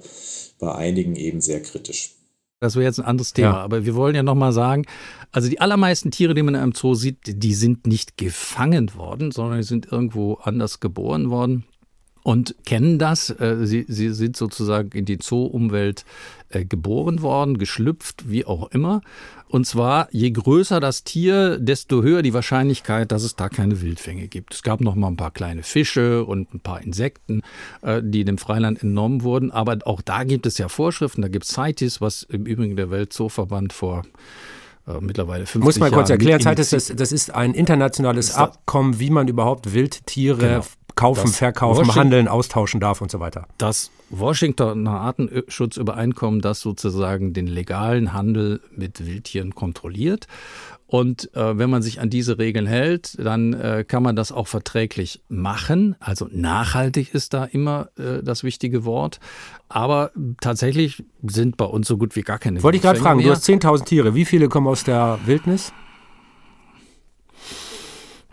bei einigen eben sehr kritisch. Das wäre jetzt ein anderes Thema. Ja. Aber wir wollen ja nochmal sagen, also die allermeisten Tiere, die man in einem Zoo sieht, die sind nicht gefangen worden, sondern die sind irgendwo anders geboren worden und kennen das. Äh, sie, sie sind sozusagen in die Zoo-Umwelt äh, geboren worden, geschlüpft, wie auch immer. Und zwar, je größer das Tier, desto höher die Wahrscheinlichkeit, dass es da keine Wildfänge gibt. Es gab noch mal ein paar kleine Fische und ein paar Insekten, äh, die dem Freiland entnommen wurden. Aber auch da gibt es ja Vorschriften. Da gibt es CITES, was im Übrigen der Weltzooverband vor äh, mittlerweile 50 Muss mal kurz erklären, CITES, das, das ist ein internationales Abkommen, wie man überhaupt Wildtiere genau kaufen, verkaufen, Washington, handeln, austauschen darf und so weiter. Das Washingtoner Artenschutzübereinkommen, das sozusagen den legalen Handel mit Wildtieren kontrolliert. Und äh, wenn man sich an diese Regeln hält, dann äh, kann man das auch verträglich machen. Also nachhaltig ist da immer äh, das wichtige Wort. Aber tatsächlich sind bei uns so gut wie gar keine. Wollte ich gerade fragen, mehr. du hast 10.000 Tiere. Wie viele kommen aus der Wildnis?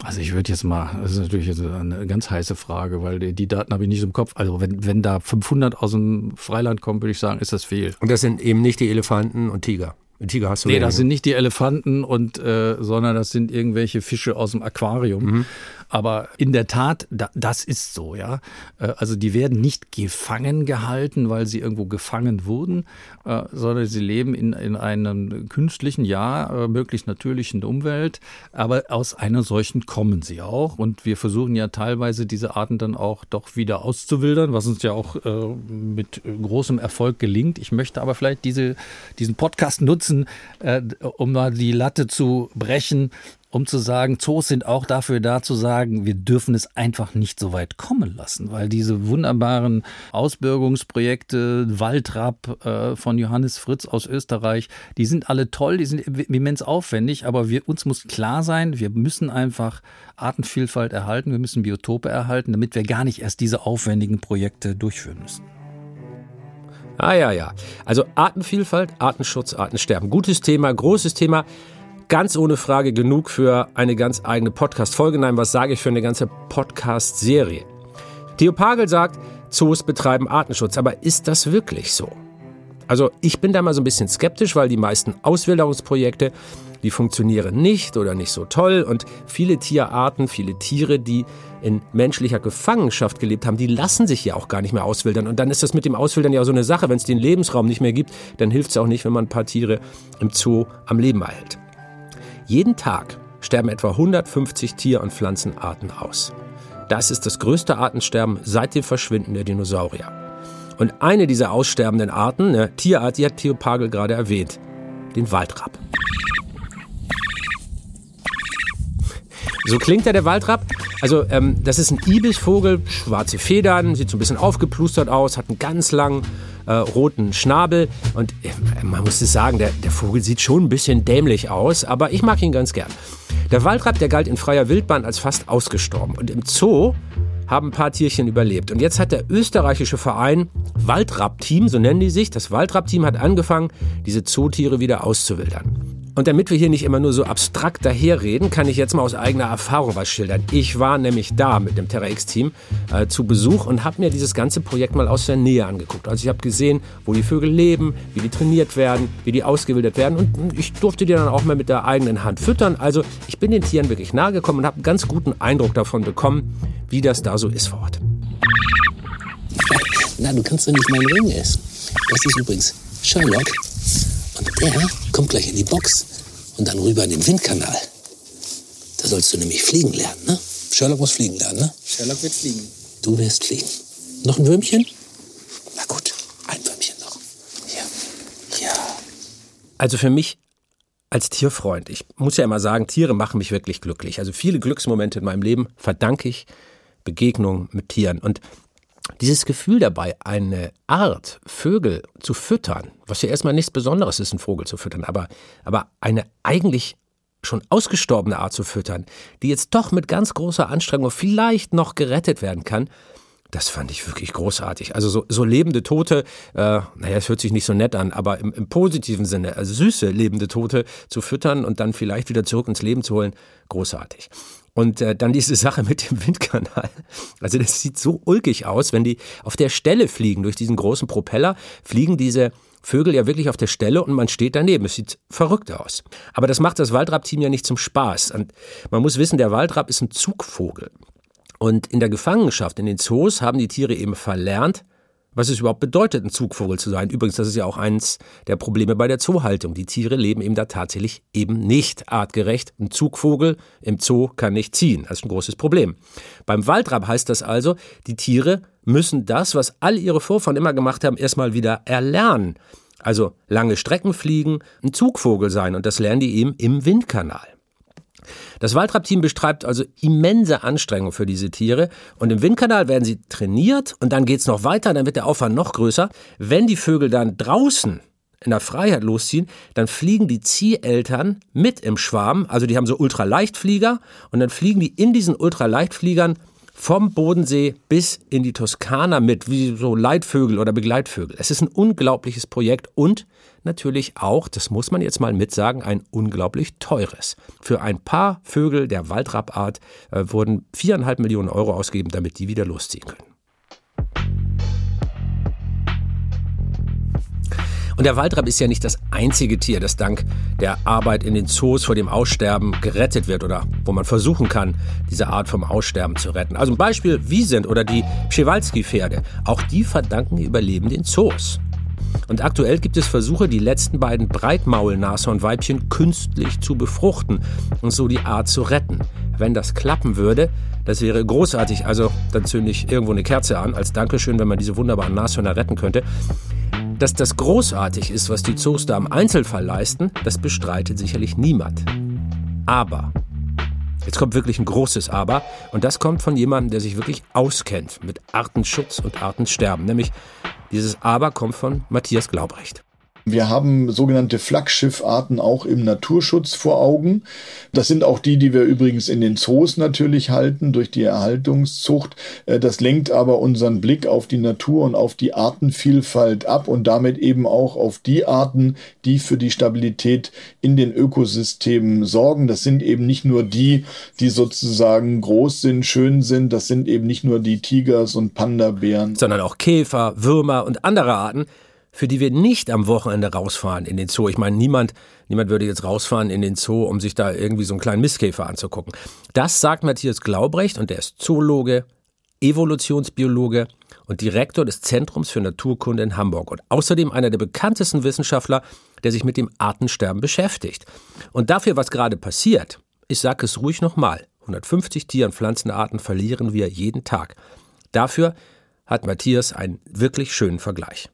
Also ich würde jetzt mal, das ist natürlich jetzt eine ganz heiße Frage, weil die, die Daten habe ich nicht im Kopf. Also wenn, wenn da 500 aus dem Freiland kommen, würde ich sagen, ist das viel. Und das sind eben nicht die Elefanten und Tiger. Tiger hast du Nee, das sind nicht die Elefanten und äh, sondern das sind irgendwelche Fische aus dem Aquarium. Mhm. Aber in der Tat, da, das ist so, ja. Äh, also die werden nicht gefangen gehalten, weil sie irgendwo gefangen wurden, äh, sondern sie leben in, in einem künstlichen, ja, äh, möglichst natürlichen Umwelt. Aber aus einer solchen kommen sie auch. Und wir versuchen ja teilweise diese Arten dann auch doch wieder auszuwildern, was uns ja auch äh, mit großem Erfolg gelingt. Ich möchte aber vielleicht diese, diesen Podcast nutzen, äh, um mal die Latte zu brechen, um zu sagen, Zoos sind auch dafür da zu sagen, wir dürfen es einfach nicht so weit kommen lassen, weil diese wunderbaren Ausbürgungsprojekte, Waldrapp äh, von Johannes Fritz aus Österreich, die sind alle toll, die sind immens aufwendig, aber wir, uns muss klar sein, wir müssen einfach Artenvielfalt erhalten, wir müssen Biotope erhalten, damit wir gar nicht erst diese aufwendigen Projekte durchführen müssen. Ah ja, ja. Also Artenvielfalt, Artenschutz, Artensterben. Gutes Thema, großes Thema. Ganz ohne Frage genug für eine ganz eigene Podcast-Folge. Nein, was sage ich für eine ganze Podcast-Serie? Theo Pagel sagt, Zoos betreiben Artenschutz. Aber ist das wirklich so? Also ich bin da mal so ein bisschen skeptisch, weil die meisten Auswilderungsprojekte die funktionieren nicht oder nicht so toll und viele Tierarten, viele Tiere, die in menschlicher Gefangenschaft gelebt haben, die lassen sich ja auch gar nicht mehr auswildern. Und dann ist das mit dem Auswildern ja so eine Sache. Wenn es den Lebensraum nicht mehr gibt, dann hilft es auch nicht, wenn man ein paar Tiere im Zoo am Leben erhält. Jeden Tag sterben etwa 150 Tier- und Pflanzenarten aus. Das ist das größte Artensterben seit dem Verschwinden der Dinosaurier. Und eine dieser aussterbenden Arten, eine Tierart, die hat Theo Pagel gerade erwähnt, den Waldrapp. So klingt er, der Waldrapp. Also, ähm, das ist ein Ibisvogel, schwarze Federn, sieht so ein bisschen aufgeplustert aus, hat einen ganz langen äh, roten Schnabel. Und äh, man muss es sagen, der, der Vogel sieht schon ein bisschen dämlich aus, aber ich mag ihn ganz gern. Der Waldrapp, der galt in freier Wildbahn als fast ausgestorben. Und im Zoo haben ein paar Tierchen überlebt. Und jetzt hat der österreichische Verein Waldrapp-Team, so nennen die sich, das Waldrapp-Team hat angefangen, diese Zootiere wieder auszuwildern. Und damit wir hier nicht immer nur so abstrakt daherreden, kann ich jetzt mal aus eigener Erfahrung was schildern. Ich war nämlich da mit dem Terra X-Team äh, zu Besuch und habe mir dieses ganze Projekt mal aus der Nähe angeguckt. Also ich habe gesehen, wo die Vögel leben, wie die trainiert werden, wie die ausgebildet werden und ich durfte die dann auch mal mit der eigenen Hand füttern. Also ich bin den Tieren wirklich nahe gekommen und habe einen ganz guten Eindruck davon bekommen, wie das da so ist vor Ort. Na, du kannst doch nicht meinen Ring essen. Das ist übrigens Sherlock und der kommt gleich in die Box und dann rüber in den Windkanal. Da sollst du nämlich fliegen lernen, ne? Sherlock muss fliegen lernen, ne? Sherlock wird fliegen. Du wirst fliegen. Noch ein Würmchen? Na gut, ein Würmchen noch. Hier. Ja. Also für mich als Tierfreund, ich muss ja immer sagen, Tiere machen mich wirklich glücklich. Also viele Glücksmomente in meinem Leben verdanke ich Begegnungen mit Tieren. Und dieses Gefühl dabei, eine Art Vögel zu füttern, was ja erstmal nichts Besonderes ist, einen Vogel zu füttern, aber, aber eine eigentlich schon ausgestorbene Art zu füttern, die jetzt doch mit ganz großer Anstrengung vielleicht noch gerettet werden kann, das fand ich wirklich großartig. Also so, so lebende Tote, äh, naja, es hört sich nicht so nett an, aber im, im positiven Sinne, also süße lebende Tote zu füttern und dann vielleicht wieder zurück ins Leben zu holen, großartig. Und äh, dann diese Sache mit dem Windkanal. Also das sieht so ulkig aus, wenn die auf der Stelle fliegen, durch diesen großen Propeller, fliegen diese Vögel ja wirklich auf der Stelle und man steht daneben. Es sieht verrückt aus. Aber das macht das Waldrapp-Team ja nicht zum Spaß. Und man muss wissen, der Waldrapp ist ein Zugvogel. Und in der Gefangenschaft, in den Zoos, haben die Tiere eben verlernt, was es überhaupt bedeutet, ein Zugvogel zu sein. Übrigens, das ist ja auch eins der Probleme bei der Zoohaltung. Die Tiere leben eben da tatsächlich eben nicht artgerecht. Ein Zugvogel im Zoo kann nicht ziehen. Das ist ein großes Problem. Beim Waldrapp heißt das also, die Tiere müssen das, was all ihre Vorfahren immer gemacht haben, erstmal wieder erlernen. Also lange Strecken fliegen, ein Zugvogel sein und das lernen die eben im Windkanal. Das Waldrapp-Team bestreibt also immense Anstrengungen für diese Tiere. Und im Windkanal werden sie trainiert und dann geht es noch weiter, dann wird der Aufwand noch größer. Wenn die Vögel dann draußen in der Freiheit losziehen, dann fliegen die Zieheltern mit im Schwarm. Also die haben so Ultraleichtflieger und dann fliegen die in diesen Ultraleichtfliegern vom Bodensee bis in die Toskana mit, wie so Leitvögel oder Begleitvögel. Es ist ein unglaubliches Projekt und natürlich auch, das muss man jetzt mal mitsagen, ein unglaublich teures. Für ein paar Vögel der Waldrappart äh, wurden viereinhalb Millionen Euro ausgegeben, damit die wieder losziehen können. Und der Waldrapp ist ja nicht das einzige Tier, das dank der Arbeit in den Zoos vor dem Aussterben gerettet wird oder wo man versuchen kann, diese Art vom Aussterben zu retten. Also ein Beispiel Wiesent oder die Przewalski-Pferde. Auch die verdanken ihr Überleben den Zoos. Und aktuell gibt es Versuche, die letzten beiden Breitmaulnashornweibchen künstlich zu befruchten und so die Art zu retten. Wenn das klappen würde, das wäre großartig. Also dann zünde ich irgendwo eine Kerze an als Dankeschön, wenn man diese wunderbaren Nashörner retten könnte. Dass das großartig ist, was die Zoos da im Einzelfall leisten, das bestreitet sicherlich niemand. Aber Jetzt kommt wirklich ein großes Aber. Und das kommt von jemandem, der sich wirklich auskennt mit Artenschutz und Artensterben. Nämlich dieses Aber kommt von Matthias Glaubrecht. Wir haben sogenannte Flaggschiffarten auch im Naturschutz vor Augen. Das sind auch die, die wir übrigens in den Zoos natürlich halten durch die Erhaltungszucht. Äh, das lenkt aber unseren Blick auf die Natur und auf die Artenvielfalt ab und damit eben auch auf die Arten, die für die Stabilität in den Ökosystemen sorgen. Das sind eben nicht nur die, die sozusagen groß sind, schön sind. Das sind eben nicht nur die Tigers und Panda-Bären. Sondern auch Käfer, Würmer und andere Arten für die wir nicht am Wochenende rausfahren in den Zoo. Ich meine, niemand, niemand würde jetzt rausfahren in den Zoo, um sich da irgendwie so einen kleinen Mistkäfer anzugucken. Das sagt Matthias Glaubrecht und der ist Zoologe, Evolutionsbiologe und Direktor des Zentrums für Naturkunde in Hamburg und außerdem einer der bekanntesten Wissenschaftler, der sich mit dem Artensterben beschäftigt. Und dafür, was gerade passiert, ich sage es ruhig nochmal, 150 Tier- und Pflanzenarten verlieren wir jeden Tag. Dafür hat Matthias einen wirklich schönen Vergleich.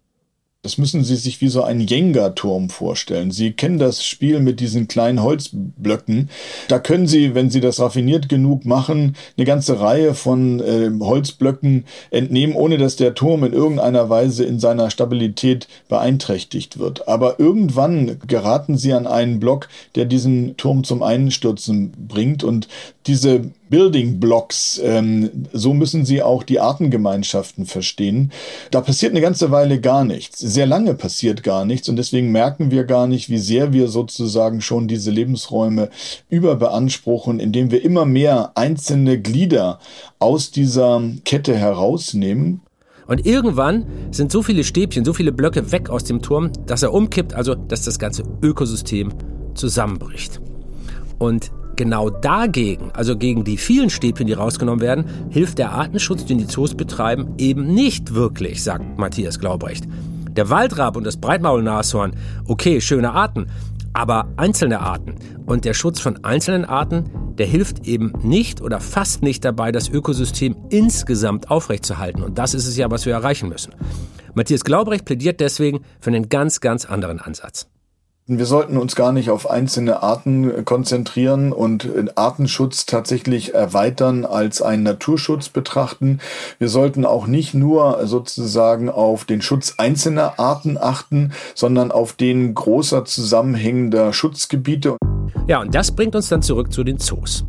Das müssen Sie sich wie so ein Jenga-Turm vorstellen. Sie kennen das Spiel mit diesen kleinen Holzblöcken. Da können Sie, wenn Sie das raffiniert genug machen, eine ganze Reihe von äh, Holzblöcken entnehmen, ohne dass der Turm in irgendeiner Weise in seiner Stabilität beeinträchtigt wird. Aber irgendwann geraten Sie an einen Block, der diesen Turm zum Einstürzen bringt. Und diese Building Blocks, ähm, so müssen Sie auch die Artengemeinschaften verstehen. Da passiert eine ganze Weile gar nichts. Sehr lange passiert gar nichts und deswegen merken wir gar nicht, wie sehr wir sozusagen schon diese Lebensräume überbeanspruchen, indem wir immer mehr einzelne Glieder aus dieser Kette herausnehmen. Und irgendwann sind so viele Stäbchen, so viele Blöcke weg aus dem Turm, dass er umkippt, also dass das ganze Ökosystem zusammenbricht. Und Genau dagegen, also gegen die vielen Stäbchen, die rausgenommen werden, hilft der Artenschutz, den die Zoos betreiben, eben nicht wirklich, sagt Matthias Glaubrecht. Der Waldrab und das Breitmaulnashorn, okay, schöne Arten, aber einzelne Arten. Und der Schutz von einzelnen Arten, der hilft eben nicht oder fast nicht dabei, das Ökosystem insgesamt aufrechtzuerhalten. Und das ist es ja, was wir erreichen müssen. Matthias Glaubrecht plädiert deswegen für einen ganz, ganz anderen Ansatz. Wir sollten uns gar nicht auf einzelne Arten konzentrieren und Artenschutz tatsächlich erweitern als einen Naturschutz betrachten. Wir sollten auch nicht nur sozusagen auf den Schutz einzelner Arten achten, sondern auf den großer zusammenhängender Schutzgebiete. Ja, und das bringt uns dann zurück zu den Zoos.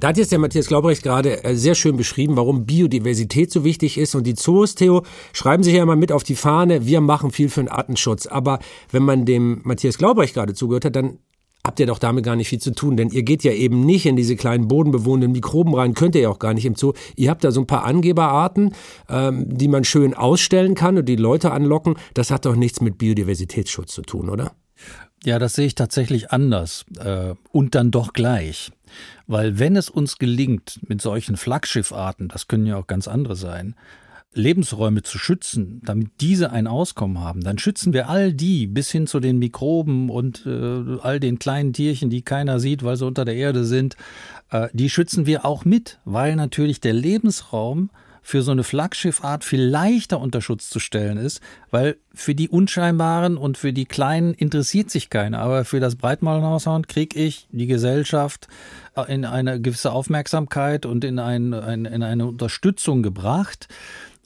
Da hat jetzt der Matthias Glaubrecht gerade äh, sehr schön beschrieben, warum Biodiversität so wichtig ist. Und die Zoos, Theo, schreiben sich ja immer mit auf die Fahne, wir machen viel für den Artenschutz. Aber wenn man dem Matthias Glaubrecht gerade zugehört hat, dann habt ihr doch damit gar nicht viel zu tun, denn ihr geht ja eben nicht in diese kleinen bodenbewohnenden Mikroben rein, könnt ihr ja auch gar nicht im Zoo. Ihr habt da so ein paar Angeberarten, ähm, die man schön ausstellen kann und die Leute anlocken. Das hat doch nichts mit Biodiversitätsschutz zu tun, oder? Ja, das sehe ich tatsächlich anders äh, und dann doch gleich. Weil wenn es uns gelingt, mit solchen Flaggschiffarten, das können ja auch ganz andere sein, Lebensräume zu schützen, damit diese ein Auskommen haben, dann schützen wir all die bis hin zu den Mikroben und äh, all den kleinen Tierchen, die keiner sieht, weil sie unter der Erde sind, äh, die schützen wir auch mit, weil natürlich der Lebensraum für so eine Flaggschiffart viel leichter unter Schutz zu stellen ist, weil für die Unscheinbaren und für die Kleinen interessiert sich keiner. Aber für das Breitmaulnashorn kriege ich die Gesellschaft in eine gewisse Aufmerksamkeit und in, ein, ein, in eine Unterstützung gebracht.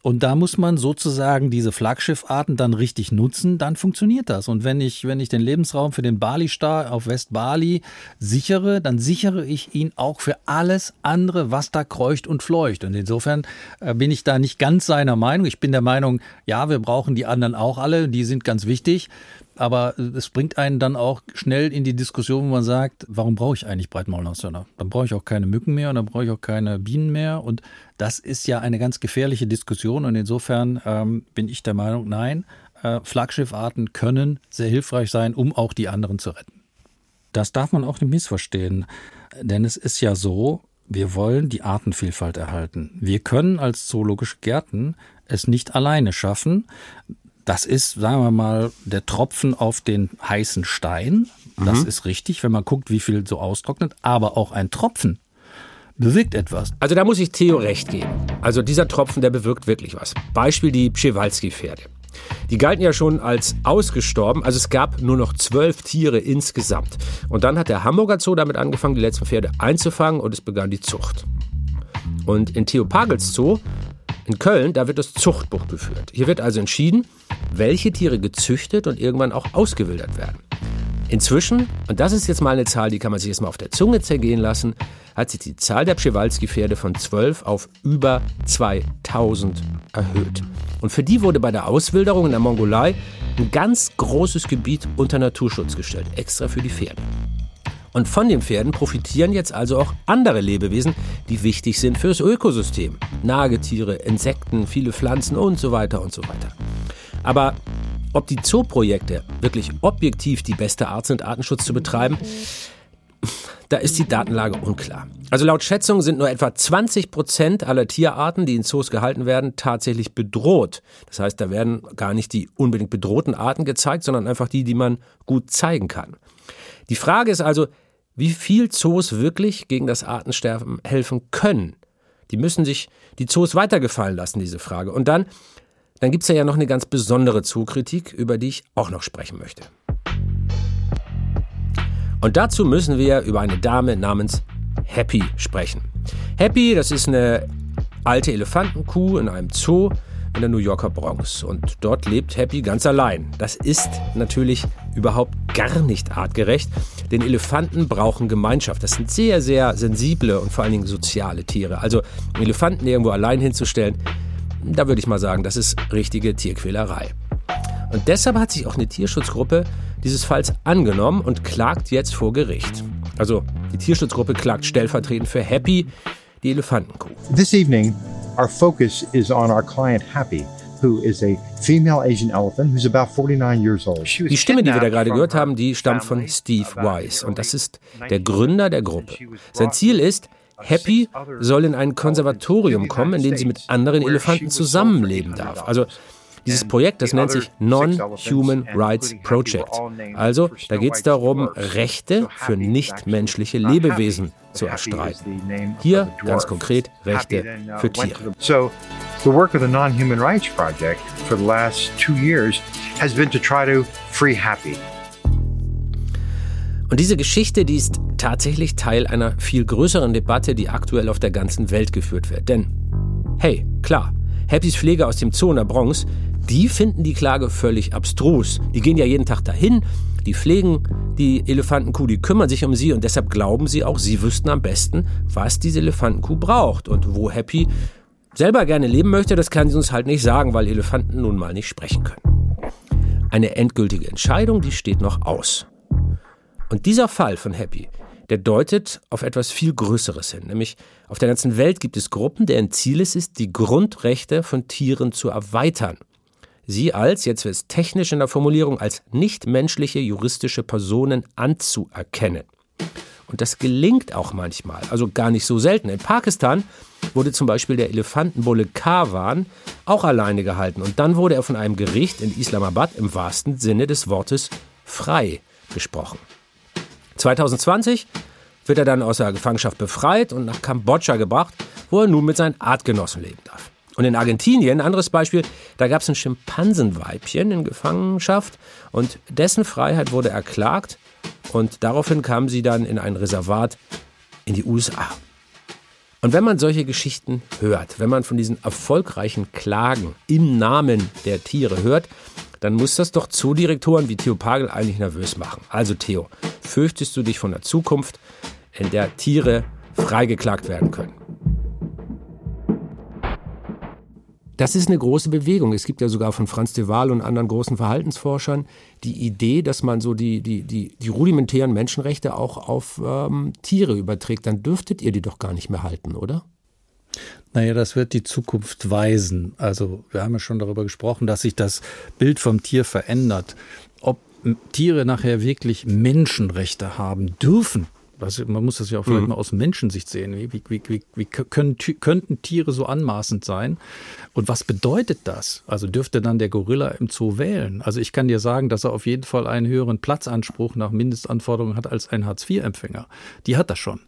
Und da muss man sozusagen diese Flaggschiffarten dann richtig nutzen, dann funktioniert das. Und wenn ich, wenn ich den Lebensraum für den Bali-Star auf West-Bali sichere, dann sichere ich ihn auch für alles andere, was da kreucht und fleucht. Und insofern äh, bin ich da nicht ganz seiner Meinung. Ich bin der Meinung, ja, wir brauchen die anderen auch alle, die sind ganz wichtig. Aber es bringt einen dann auch schnell in die Diskussion, wo man sagt, warum brauche ich eigentlich Breitmaulnashörner? Dann brauche ich auch keine Mücken mehr und dann brauche ich auch keine Bienen mehr. Und das ist ja eine ganz gefährliche Diskussion. Und insofern ähm, bin ich der Meinung, nein, äh, Flaggschiffarten können sehr hilfreich sein, um auch die anderen zu retten. Das darf man auch nicht missverstehen. Denn es ist ja so, wir wollen die Artenvielfalt erhalten. Wir können als zoologische Gärten es nicht alleine schaffen das ist, sagen wir mal, der Tropfen auf den heißen Stein. Das mhm. ist richtig, wenn man guckt, wie viel so austrocknet. Aber auch ein Tropfen bewirkt etwas. Also da muss ich Theo recht geben. Also dieser Tropfen, der bewirkt wirklich was. Beispiel die Przewalski-Pferde. Die galten ja schon als ausgestorben, also es gab nur noch zwölf Tiere insgesamt. Und dann hat der Hamburger Zoo damit angefangen, die letzten Pferde einzufangen und es begann die Zucht. Und in Theo Pagels Zoo in Köln, da wird das Zuchtbuch geführt. Hier wird also entschieden, welche Tiere gezüchtet und irgendwann auch ausgewildert werden. Inzwischen, und das ist jetzt mal eine Zahl, die kann man sich jetzt mal auf der Zunge zergehen lassen, hat sich die Zahl der Przewalski-Pferde von 12 auf über 2000 erhöht. Und für die wurde bei der Auswilderung in der Mongolei ein ganz großes Gebiet unter Naturschutz gestellt, extra für die Pferde. Und von den Pferden profitieren jetzt also auch andere Lebewesen, die wichtig sind fürs Ökosystem. Nagetiere, Insekten, viele Pflanzen und so weiter und so weiter. Aber ob die Zooprojekte wirklich objektiv die beste Art sind, Artenschutz zu betreiben, da ist die Datenlage unklar. Also laut Schätzung sind nur etwa 20 Prozent aller Tierarten, die in Zoos gehalten werden, tatsächlich bedroht. Das heißt, da werden gar nicht die unbedingt bedrohten Arten gezeigt, sondern einfach die, die man gut zeigen kann. Die Frage ist also, wie viel Zoos wirklich gegen das Artensterben helfen können. Die müssen sich die Zoos weitergefallen lassen, diese Frage. Und dann, dann gibt es ja noch eine ganz besondere Zookritik, über die ich auch noch sprechen möchte. Und dazu müssen wir über eine Dame namens Happy sprechen. Happy, das ist eine alte Elefantenkuh in einem Zoo in der New Yorker Bronx. Und dort lebt Happy ganz allein. Das ist natürlich überhaupt gar nicht artgerecht, denn Elefanten brauchen Gemeinschaft. Das sind sehr, sehr sensible und vor allen Dingen soziale Tiere. Also Elefanten irgendwo allein hinzustellen, da würde ich mal sagen, das ist richtige Tierquälerei. Und deshalb hat sich auch eine Tierschutzgruppe dieses Falls angenommen und klagt jetzt vor Gericht. Also die Tierschutzgruppe klagt stellvertretend für Happy, die Elefantenkuh. This evening, our focus is on our client Happy. Who is a female Asian elephant who's about 49 years old. Die Stimme, die wir da gerade gehört haben, die stammt von Steve Wise und das ist der Gründer der Gruppe. Sein Ziel ist, Happy soll in ein Konservatorium kommen, in dem sie mit anderen Elefanten zusammenleben darf. Also dieses Projekt, das nennt sich Non-Human Rights Project. Also da geht es darum, Rechte für nichtmenschliche Lebewesen zu erstreiten. Hier ganz konkret Rechte für Tiere. So, the work of the Non-Human Rights Project for the last two years has been to try to free Happy. Und diese Geschichte, die ist tatsächlich Teil einer viel größeren Debatte, die aktuell auf der ganzen Welt geführt wird. Denn, hey, klar, Happys Pfleger aus dem Zoo in der Bronx, die finden die Klage völlig abstrus. Die gehen ja jeden Tag dahin, die pflegen die Elefantenkuh, die kümmern sich um sie und deshalb glauben sie auch, sie wüssten am besten, was diese Elefantenkuh braucht und wo Happy selber gerne leben möchte, das kann sie uns halt nicht sagen, weil Elefanten nun mal nicht sprechen können. Eine endgültige Entscheidung, die steht noch aus. Und dieser Fall von Happy, der deutet auf etwas viel Größeres hin. Nämlich auf der ganzen Welt gibt es Gruppen, deren Ziel es ist, die Grundrechte von Tieren zu erweitern sie als, jetzt wird es technisch in der Formulierung, als nichtmenschliche juristische Personen anzuerkennen. Und das gelingt auch manchmal, also gar nicht so selten. In Pakistan wurde zum Beispiel der Elefantenbulle Kawan auch alleine gehalten und dann wurde er von einem Gericht in Islamabad im wahrsten Sinne des Wortes frei gesprochen. 2020 wird er dann aus der Gefangenschaft befreit und nach Kambodscha gebracht, wo er nun mit seinen Artgenossen leben darf. Und in Argentinien, ein anderes Beispiel, da gab es ein Schimpansenweibchen in Gefangenschaft und dessen Freiheit wurde erklagt und daraufhin kam sie dann in ein Reservat in die USA. Und wenn man solche Geschichten hört, wenn man von diesen erfolgreichen Klagen im Namen der Tiere hört, dann muss das doch Zoodirektoren wie Theo Pagel eigentlich nervös machen. Also Theo, fürchtest du dich von der Zukunft, in der Tiere freigeklagt werden können? Das ist eine große Bewegung. Es gibt ja sogar von Franz de Waal und anderen großen Verhaltensforschern die Idee, dass man so die, die, die, die rudimentären Menschenrechte auch auf ähm, Tiere überträgt. Dann dürftet ihr die doch gar nicht mehr halten, oder? Naja, das wird die Zukunft weisen. Also wir haben ja schon darüber gesprochen, dass sich das Bild vom Tier verändert. Ob Tiere nachher wirklich Menschenrechte haben dürfen, was, man muss das ja auch vielleicht mhm. mal aus Menschensicht sehen. Wie, wie, wie, wie können, könnten Tiere so anmaßend sein? Und was bedeutet das? Also dürfte dann der Gorilla im Zoo wählen? Also ich kann dir sagen, dass er auf jeden Fall einen höheren Platzanspruch nach Mindestanforderungen hat als ein Hartz-IV-Empfänger. Die hat er schon.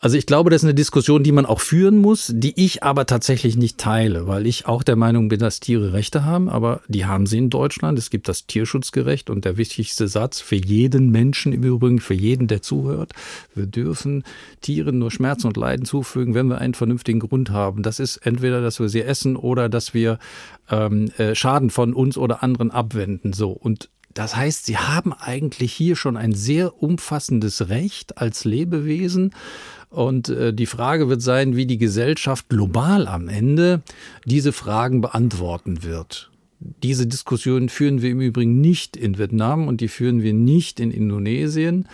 Also ich glaube, das ist eine Diskussion, die man auch führen muss, die ich aber tatsächlich nicht teile, weil ich auch der Meinung bin, dass Tiere Rechte haben, aber die haben sie in Deutschland. Es gibt das Tierschutzgerecht und der wichtigste Satz für jeden Menschen im Übrigen, für jeden, der zuhört, wir dürfen Tieren nur Schmerzen und Leiden zufügen, wenn wir einen vernünftigen Grund haben. Das ist entweder, dass wir sie essen oder dass wir ähm, äh, Schaden von uns oder anderen abwenden. So und das heißt, sie haben eigentlich hier schon ein sehr umfassendes Recht als Lebewesen und äh, die Frage wird sein, wie die Gesellschaft global am Ende diese Fragen beantworten wird. Diese Diskussion führen wir im Übrigen nicht in Vietnam und die führen wir nicht in Indonesien,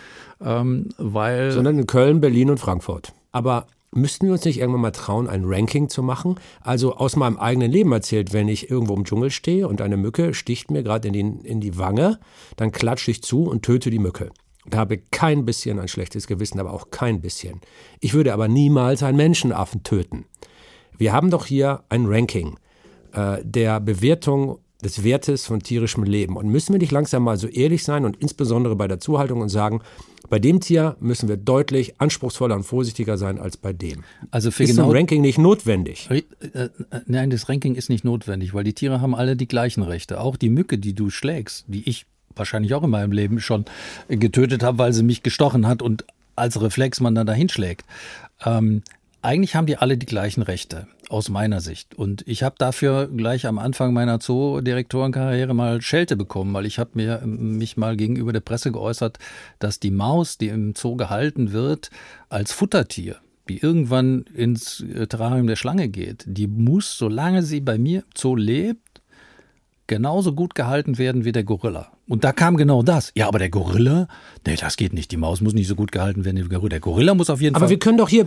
ähm, weil. Sondern in Köln, Berlin und Frankfurt. Aber müssten wir uns nicht irgendwann mal trauen, ein Ranking zu machen? Also aus meinem eigenen Leben erzählt, wenn ich irgendwo im Dschungel stehe und eine Mücke sticht mir gerade in die, in die Wange, dann klatsche ich zu und töte die Mücke. Da habe kein bisschen ein schlechtes Gewissen, aber auch kein bisschen. Ich würde aber niemals einen Menschenaffen töten. Wir haben doch hier ein Ranking äh, der Bewertung des Wertes von tierischem Leben. Und müssen wir nicht langsam mal so ehrlich sein und insbesondere bei der Zuhaltung und sagen, bei dem Tier müssen wir deutlich anspruchsvoller und vorsichtiger sein als bei dem. Also für ist genau ein Ranking nicht notwendig? Äh, äh, Nein, das Ranking ist nicht notwendig, weil die Tiere haben alle die gleichen Rechte. Auch die Mücke, die du schlägst, die ich wahrscheinlich auch in meinem Leben schon getötet habe, weil sie mich gestochen hat und als Reflex man dann dahin schlägt. Ähm, eigentlich haben die alle die gleichen Rechte, aus meiner Sicht. Und ich habe dafür gleich am Anfang meiner Zoodirektorenkarriere mal Schelte bekommen, weil ich habe mir mich mal gegenüber der Presse geäußert, dass die Maus, die im Zoo gehalten wird, als Futtertier die irgendwann ins äh, Terrarium der Schlange geht, die muss, solange sie bei mir im Zoo lebt, genauso gut gehalten werden wie der Gorilla. Und da kam genau das. Ja, aber der Gorilla, nee, das geht nicht. Die Maus muss nicht so gut gehalten werden wie der Gorilla. Der Gorilla muss auf jeden Aber Fall. wir können doch hier,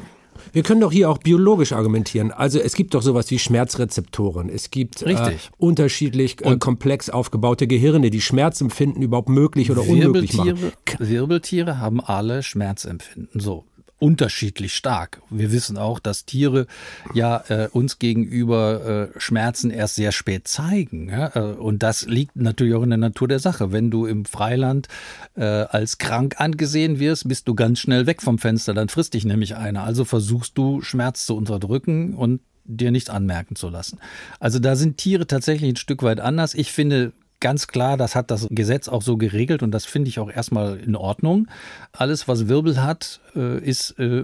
wir können doch hier auch biologisch argumentieren. Also es gibt doch sowas wie Schmerzrezeptoren. Es gibt äh, unterschiedlich äh, komplex aufgebaute Gehirne, die Schmerzempfinden überhaupt möglich oder unmöglich machen. Wirbeltiere, Wirbeltiere haben alle Schmerzempfinden. So unterschiedlich stark. Wir wissen auch, dass Tiere ja äh, uns gegenüber äh, Schmerzen erst sehr spät zeigen. Ja? Äh, Und das liegt natürlich auch in der Natur der Sache. Wenn du im Freiland äh, als krank angesehen wirst, bist du ganz schnell weg vom Fenster, dann frisst dich nämlich einer. Also versuchst du Schmerz zu unterdrücken und dir nicht anmerken zu lassen. Also da sind Tiere tatsächlich ein Stück weit anders. Ich finde ganz klar, das hat das Gesetz auch so geregelt und das finde ich auch erstmal in Ordnung. Alles, was Wirbel hat, äh, ist äh,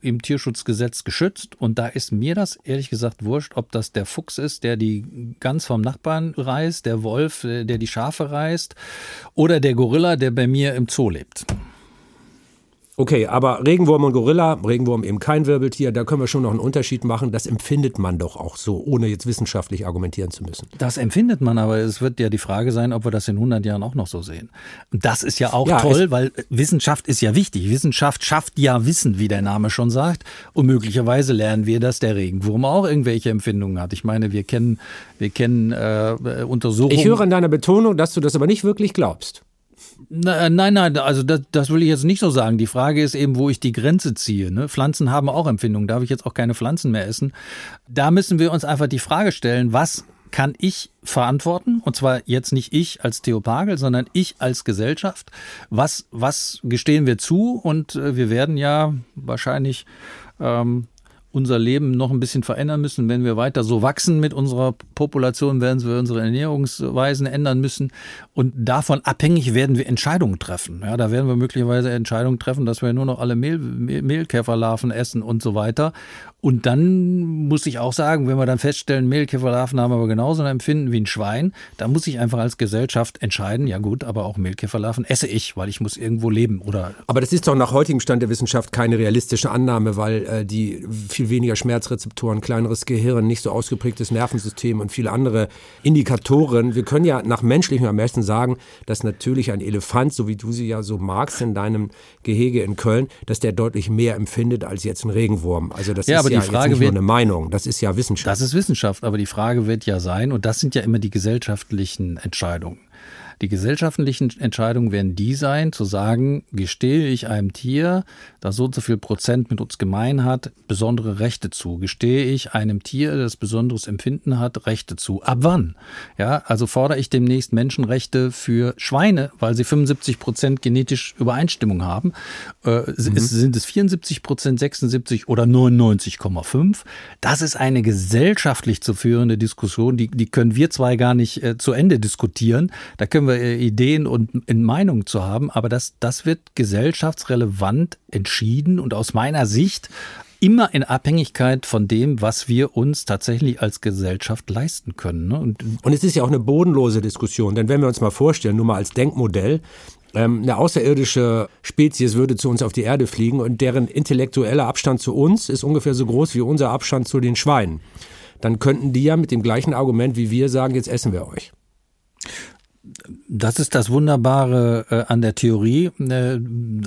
im Tierschutzgesetz geschützt und da ist mir das ehrlich gesagt wurscht, ob das der Fuchs ist, der die Gans vom Nachbarn reißt, der Wolf, äh, der die Schafe reißt oder der Gorilla, der bei mir im Zoo lebt. Okay, aber Regenwurm und Gorilla, Regenwurm eben kein Wirbeltier, da können wir schon noch einen Unterschied machen. Das empfindet man doch auch so, ohne jetzt wissenschaftlich argumentieren zu müssen. Das empfindet man, aber es wird ja die Frage sein, ob wir das in 100 Jahren auch noch so sehen. Und das ist ja auch Ja, toll, weil Wissenschaft ist ja wichtig. Wissenschaft schafft ja Wissen, wie der Name schon sagt. Und möglicherweise lernen wir, dass der Regenwurm auch irgendwelche Empfindungen hat. Ich meine, wir kennen, wir kennen äh, Untersuchungen. Ich höre an deiner Betonung, dass du das aber nicht wirklich glaubst. Äh, Nein, nein, also das, das will ich jetzt nicht so sagen. Die Frage ist eben, wo ich die Grenze ziehe. Ne? Pflanzen haben auch Empfindungen. Darf ich jetzt auch keine Pflanzen mehr essen? Da müssen wir uns einfach die Frage stellen, was kann ich verantworten? Und zwar jetzt nicht ich als Theo Pagel, sondern ich als Gesellschaft. Was, was gestehen wir zu? Und äh, wir werden ja wahrscheinlich ähm, unser Leben noch ein bisschen verändern müssen. Wenn wir weiter so wachsen mit unserer Population, werden wir unsere Ernährungsweisen ändern müssen. Und davon abhängig werden wir Entscheidungen treffen. Ja, da werden wir möglicherweise Entscheidungen treffen, dass wir nur noch alle Mehl, Mehl, Mehlkäferlarven essen und so weiter. Und dann muss ich auch sagen, wenn wir dann feststellen, Mehlkäferlarven haben aber genauso ein Empfinden wie ein Schwein, dann muss ich einfach als Gesellschaft entscheiden, ja gut, aber auch Mehlkäferlarven esse ich, weil ich muss irgendwo leben oder Aber das ist doch nach heutigem Stand der Wissenschaft keine realistische Annahme, weil äh, die viel weniger Schmerzrezeptoren, kleineres Gehirn, nicht so ausgeprägtes Nervensystem und viele andere Indikatoren. Wir können ja nach menschlichem Ermessen sagen, dass natürlich ein Elefant, so wie du sie ja so magst in deinem Gehege in Köln, dass der deutlich mehr empfindet als jetzt ein Regenwurm. Also das Ja, ist aber die ja Frage nicht nur wird- eine Meinung, das ist ja Wissenschaft. Das ist Wissenschaft, aber die Frage wird ja sein, und das sind ja immer die gesellschaftlichen Entscheidungen. Die gesellschaftlichen Entscheidungen werden die sein, zu sagen, gestehe ich einem Tier, das so und so viel Prozent mit uns gemein hat, besondere Rechte zu. Gestehe ich einem Tier, das besonderes Empfinden hat, Rechte zu. Ab wann? Ja, also fordere ich demnächst Menschenrechte für Schweine, weil sie 75 Prozent genetisch Übereinstimmung haben. Äh, es- Sind es 74 Prozent, 76 oder 99,5? Das ist eine gesellschaftlich zu führende Diskussion, die, die können wir zwei gar nicht äh, zu Ende diskutieren. Da können wir äh, Ideen und in Meinungen zu haben, aber das, das wird gesellschaftsrelevant entschieden und aus meiner Sicht immer in Abhängigkeit von dem, was wir uns tatsächlich als Gesellschaft leisten können. Ne? Und Und es ist ja auch eine bodenlose Diskussion, denn wenn wir uns mal vorstellen, nur mal als Denkmodell, ähm, eine außerirdische Spezies würde zu uns auf die Erde fliegen und deren intellektueller Abstand zu uns ist ungefähr so groß wie unser Abstand zu den Schweinen. Dann könnten die ja mit dem gleichen Argument wie wir sagen, jetzt essen wir euch. Das ist das Wunderbare äh, an der Theorie. Äh,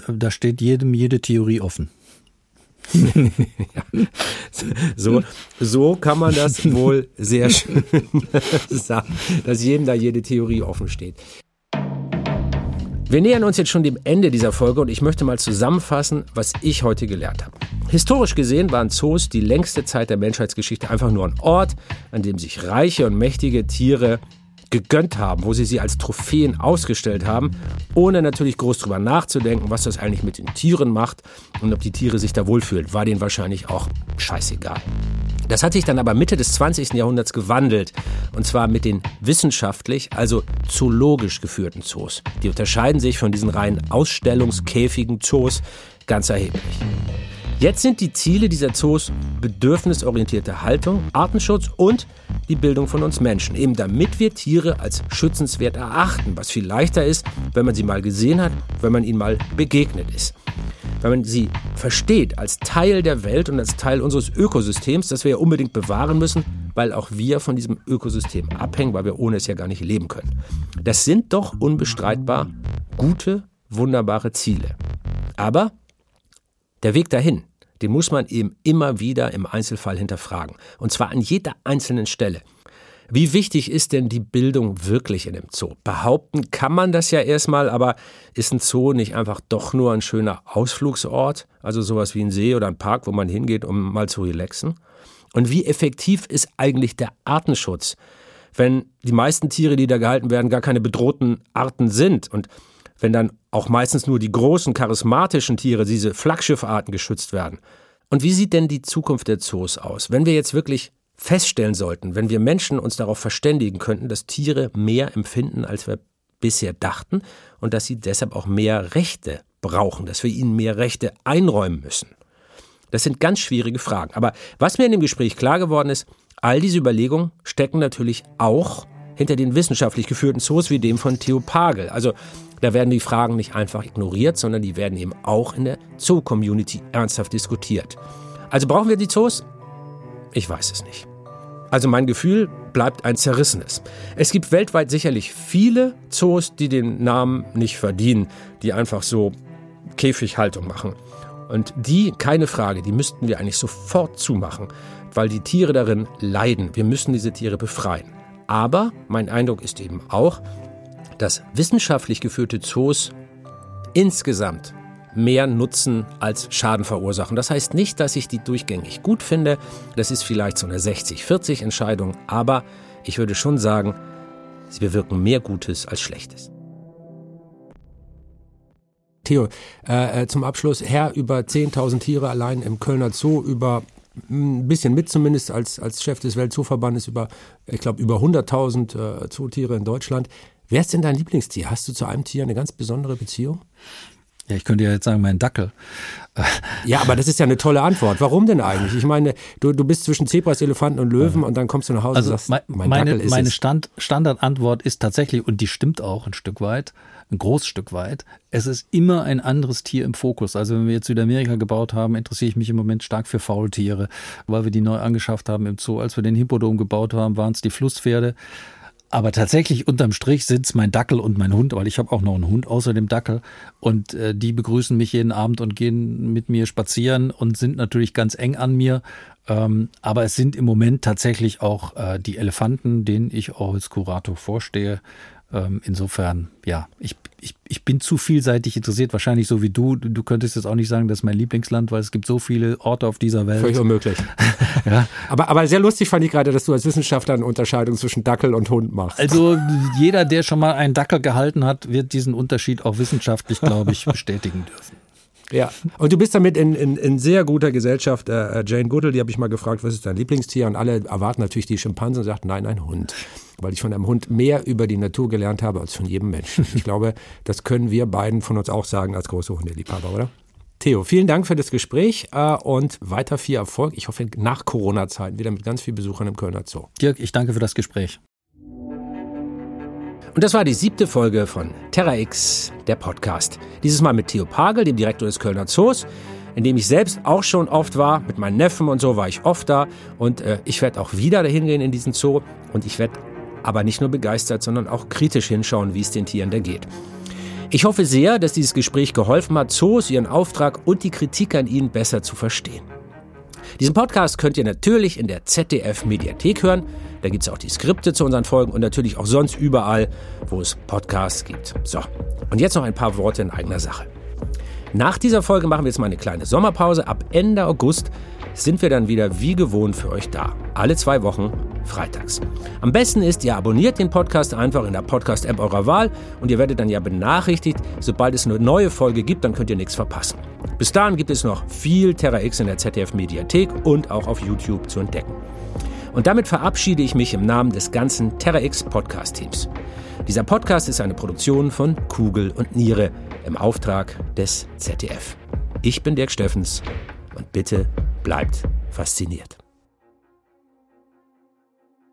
da steht jedem jede Theorie offen. So, so kann man das wohl sehr schön sagen, dass jedem da jede Theorie offen steht. Wir nähern uns jetzt schon dem Ende dieser Folge und ich möchte mal zusammenfassen, was ich heute gelernt habe. Historisch gesehen waren Zoos die längste Zeit der Menschheitsgeschichte einfach nur ein Ort, an dem sich reiche und mächtige Tiere gegönnt haben, wo sie sie als Trophäen ausgestellt haben, ohne natürlich groß drüber nachzudenken, was das eigentlich mit den Tieren macht und ob die Tiere sich da wohlfühlen, war denen wahrscheinlich auch scheißegal. Das hat sich dann aber Mitte des 20. Jahrhunderts gewandelt. Und zwar mit den wissenschaftlich, also zoologisch geführten Zoos. Die unterscheiden sich von diesen rein ausstellungskäfigen Zoos ganz erheblich. Jetzt sind die Ziele dieser Zoos bedürfnisorientierte Haltung, Artenschutz und die Bildung von uns Menschen, eben damit wir Tiere als schützenswert erachten, was viel leichter ist, wenn man sie mal gesehen hat, wenn man ihnen mal begegnet ist. Wenn man sie versteht als Teil der Welt und als Teil unseres Ökosystems, das wir ja unbedingt bewahren müssen, weil auch wir von diesem Ökosystem abhängen, weil wir ohne es ja gar nicht leben können. Das sind doch unbestreitbar gute, wunderbare Ziele. Aber der Weg dahin, den muss man eben immer wieder im Einzelfall hinterfragen. Und zwar an jeder einzelnen Stelle. Wie wichtig ist denn die Bildung wirklich in dem Zoo? Behaupten kann man das ja erstmal, aber ist ein Zoo nicht einfach doch nur ein schöner Ausflugsort? Also sowas wie ein See oder ein Park, wo man hingeht, um mal zu relaxen? Und wie effektiv ist eigentlich der Artenschutz, wenn die meisten Tiere, die da gehalten werden, gar keine bedrohten Arten sind? Und wenn dann auch meistens nur die großen, charismatischen Tiere, diese Flaggschiffarten geschützt werden. Und wie sieht denn die Zukunft der Zoos aus? Wenn wir jetzt wirklich feststellen sollten, wenn wir Menschen uns darauf verständigen könnten, dass Tiere mehr empfinden, als wir bisher dachten und dass sie deshalb auch mehr Rechte brauchen, dass wir ihnen mehr Rechte einräumen müssen. Das sind ganz schwierige Fragen. Aber was mir in dem Gespräch klar geworden ist, all diese Überlegungen stecken natürlich auch hinter den wissenschaftlich geführten Zoos wie dem von Theo Pagel. Also da werden die Fragen nicht einfach ignoriert, sondern die werden eben auch in der Zoo-Community ernsthaft diskutiert. Also brauchen wir die Zoos? Ich weiß es nicht. Also mein Gefühl bleibt ein zerrissenes. Es gibt weltweit sicherlich viele Zoos, die den Namen nicht verdienen, die einfach so Käfighaltung machen. Und die, keine Frage, die müssten wir eigentlich sofort zumachen, weil die Tiere darin leiden. Wir müssen diese Tiere befreien. Aber mein Eindruck ist eben auch, dass wissenschaftlich geführte Zoos insgesamt mehr Nutzen als Schaden verursachen. Das heißt nicht, dass ich die durchgängig gut finde. Das ist vielleicht so eine 60-40 Entscheidung. Aber ich würde schon sagen, sie bewirken mehr Gutes als Schlechtes. Theo, äh, äh zum Abschluss, Herr über 10.000 Tiere allein im Kölner Zoo, über ein bisschen mit zumindest als, als Chef des Weltzooverbandes über, ich glaube, über 100.000 äh, Zootiere in Deutschland. Wer ist denn dein Lieblingstier? Hast du zu einem Tier eine ganz besondere Beziehung? Ja, ich könnte ja jetzt sagen, mein Dackel. Ja, aber das ist ja eine tolle Antwort. Warum denn eigentlich? Ich meine, du, du bist zwischen Zebras, Elefanten und Löwen und dann kommst du nach Hause also und sagst, mein meine, Dackel ist Meine Stand, Standardantwort ist tatsächlich, und die stimmt auch ein Stück weit, ein großes Stück weit, es ist immer ein anderes Tier im Fokus. Also wenn wir jetzt Südamerika gebaut haben, interessiere ich mich im Moment stark für Faultiere, weil wir die neu angeschafft haben im Zoo. Als wir den Hippodom gebaut haben, waren es die Flusspferde. Aber tatsächlich unterm Strich sind es mein Dackel und mein Hund, weil ich habe auch noch einen Hund außer dem Dackel. Und äh, die begrüßen mich jeden Abend und gehen mit mir spazieren und sind natürlich ganz eng an mir. Ähm, aber es sind im Moment tatsächlich auch äh, die Elefanten, denen ich auch als Kurator vorstehe. Ähm, insofern, ja, ich, ich, ich bin zu vielseitig interessiert, wahrscheinlich so wie du. Du könntest jetzt auch nicht sagen, das ist mein Lieblingsland, weil es gibt so viele Orte auf dieser Welt. Völlig unmöglich. ja. aber, aber sehr lustig fand ich gerade, dass du als Wissenschaftler eine Unterscheidung zwischen Dackel und Hund machst. Also jeder, der schon mal einen Dackel gehalten hat, wird diesen Unterschied auch wissenschaftlich, glaube ich, bestätigen dürfen. Ja, und du bist damit in, in, in sehr guter Gesellschaft. Äh, äh Jane Goodall, die habe ich mal gefragt, was ist dein Lieblingstier? Und alle erwarten natürlich die Schimpansen und sagt, nein, ein Hund. Weil ich von einem Hund mehr über die Natur gelernt habe als von jedem Menschen. Ich glaube, das können wir beiden von uns auch sagen als große Hundeliebhaber, oder? Theo, vielen Dank für das Gespräch äh, und weiter viel Erfolg. Ich hoffe, nach Corona-Zeiten wieder mit ganz vielen Besuchern im Kölner Zoo. Dirk, ich danke für das Gespräch. Und das war die siebte Folge von Terra X, der Podcast. Dieses Mal mit Theo Pagel, dem Direktor des Kölner Zoos, in dem ich selbst auch schon oft war. Mit meinen Neffen und so war ich oft da. Und äh, ich werde auch wieder dahin gehen in diesen Zoo. Und ich werde aber nicht nur begeistert, sondern auch kritisch hinschauen, wie es den Tieren da geht. Ich hoffe sehr, dass dieses Gespräch geholfen hat, Zoos, ihren Auftrag und die Kritik an ihnen besser zu verstehen. Diesen Podcast könnt ihr natürlich in der ZDF Mediathek hören. Da gibt es auch die Skripte zu unseren Folgen und natürlich auch sonst überall, wo es Podcasts gibt. So, und jetzt noch ein paar Worte in eigener Sache. Nach dieser Folge machen wir jetzt mal eine kleine Sommerpause. Ab Ende August sind wir dann wieder wie gewohnt für euch da. Alle zwei Wochen freitags. Am besten ist, ihr abonniert den Podcast einfach in der Podcast-App eurer Wahl und ihr werdet dann ja benachrichtigt, sobald es eine neue Folge gibt, dann könnt ihr nichts verpassen. Bis dahin gibt es noch viel Terra X in der ZDF Mediathek und auch auf YouTube zu entdecken. Und damit verabschiede ich mich im Namen des ganzen Terra X Podcast Teams. Dieser Podcast ist eine Produktion von Kugel und Niere im Auftrag des ZDF. Ich bin Dirk Steffens und bitte bleibt fasziniert.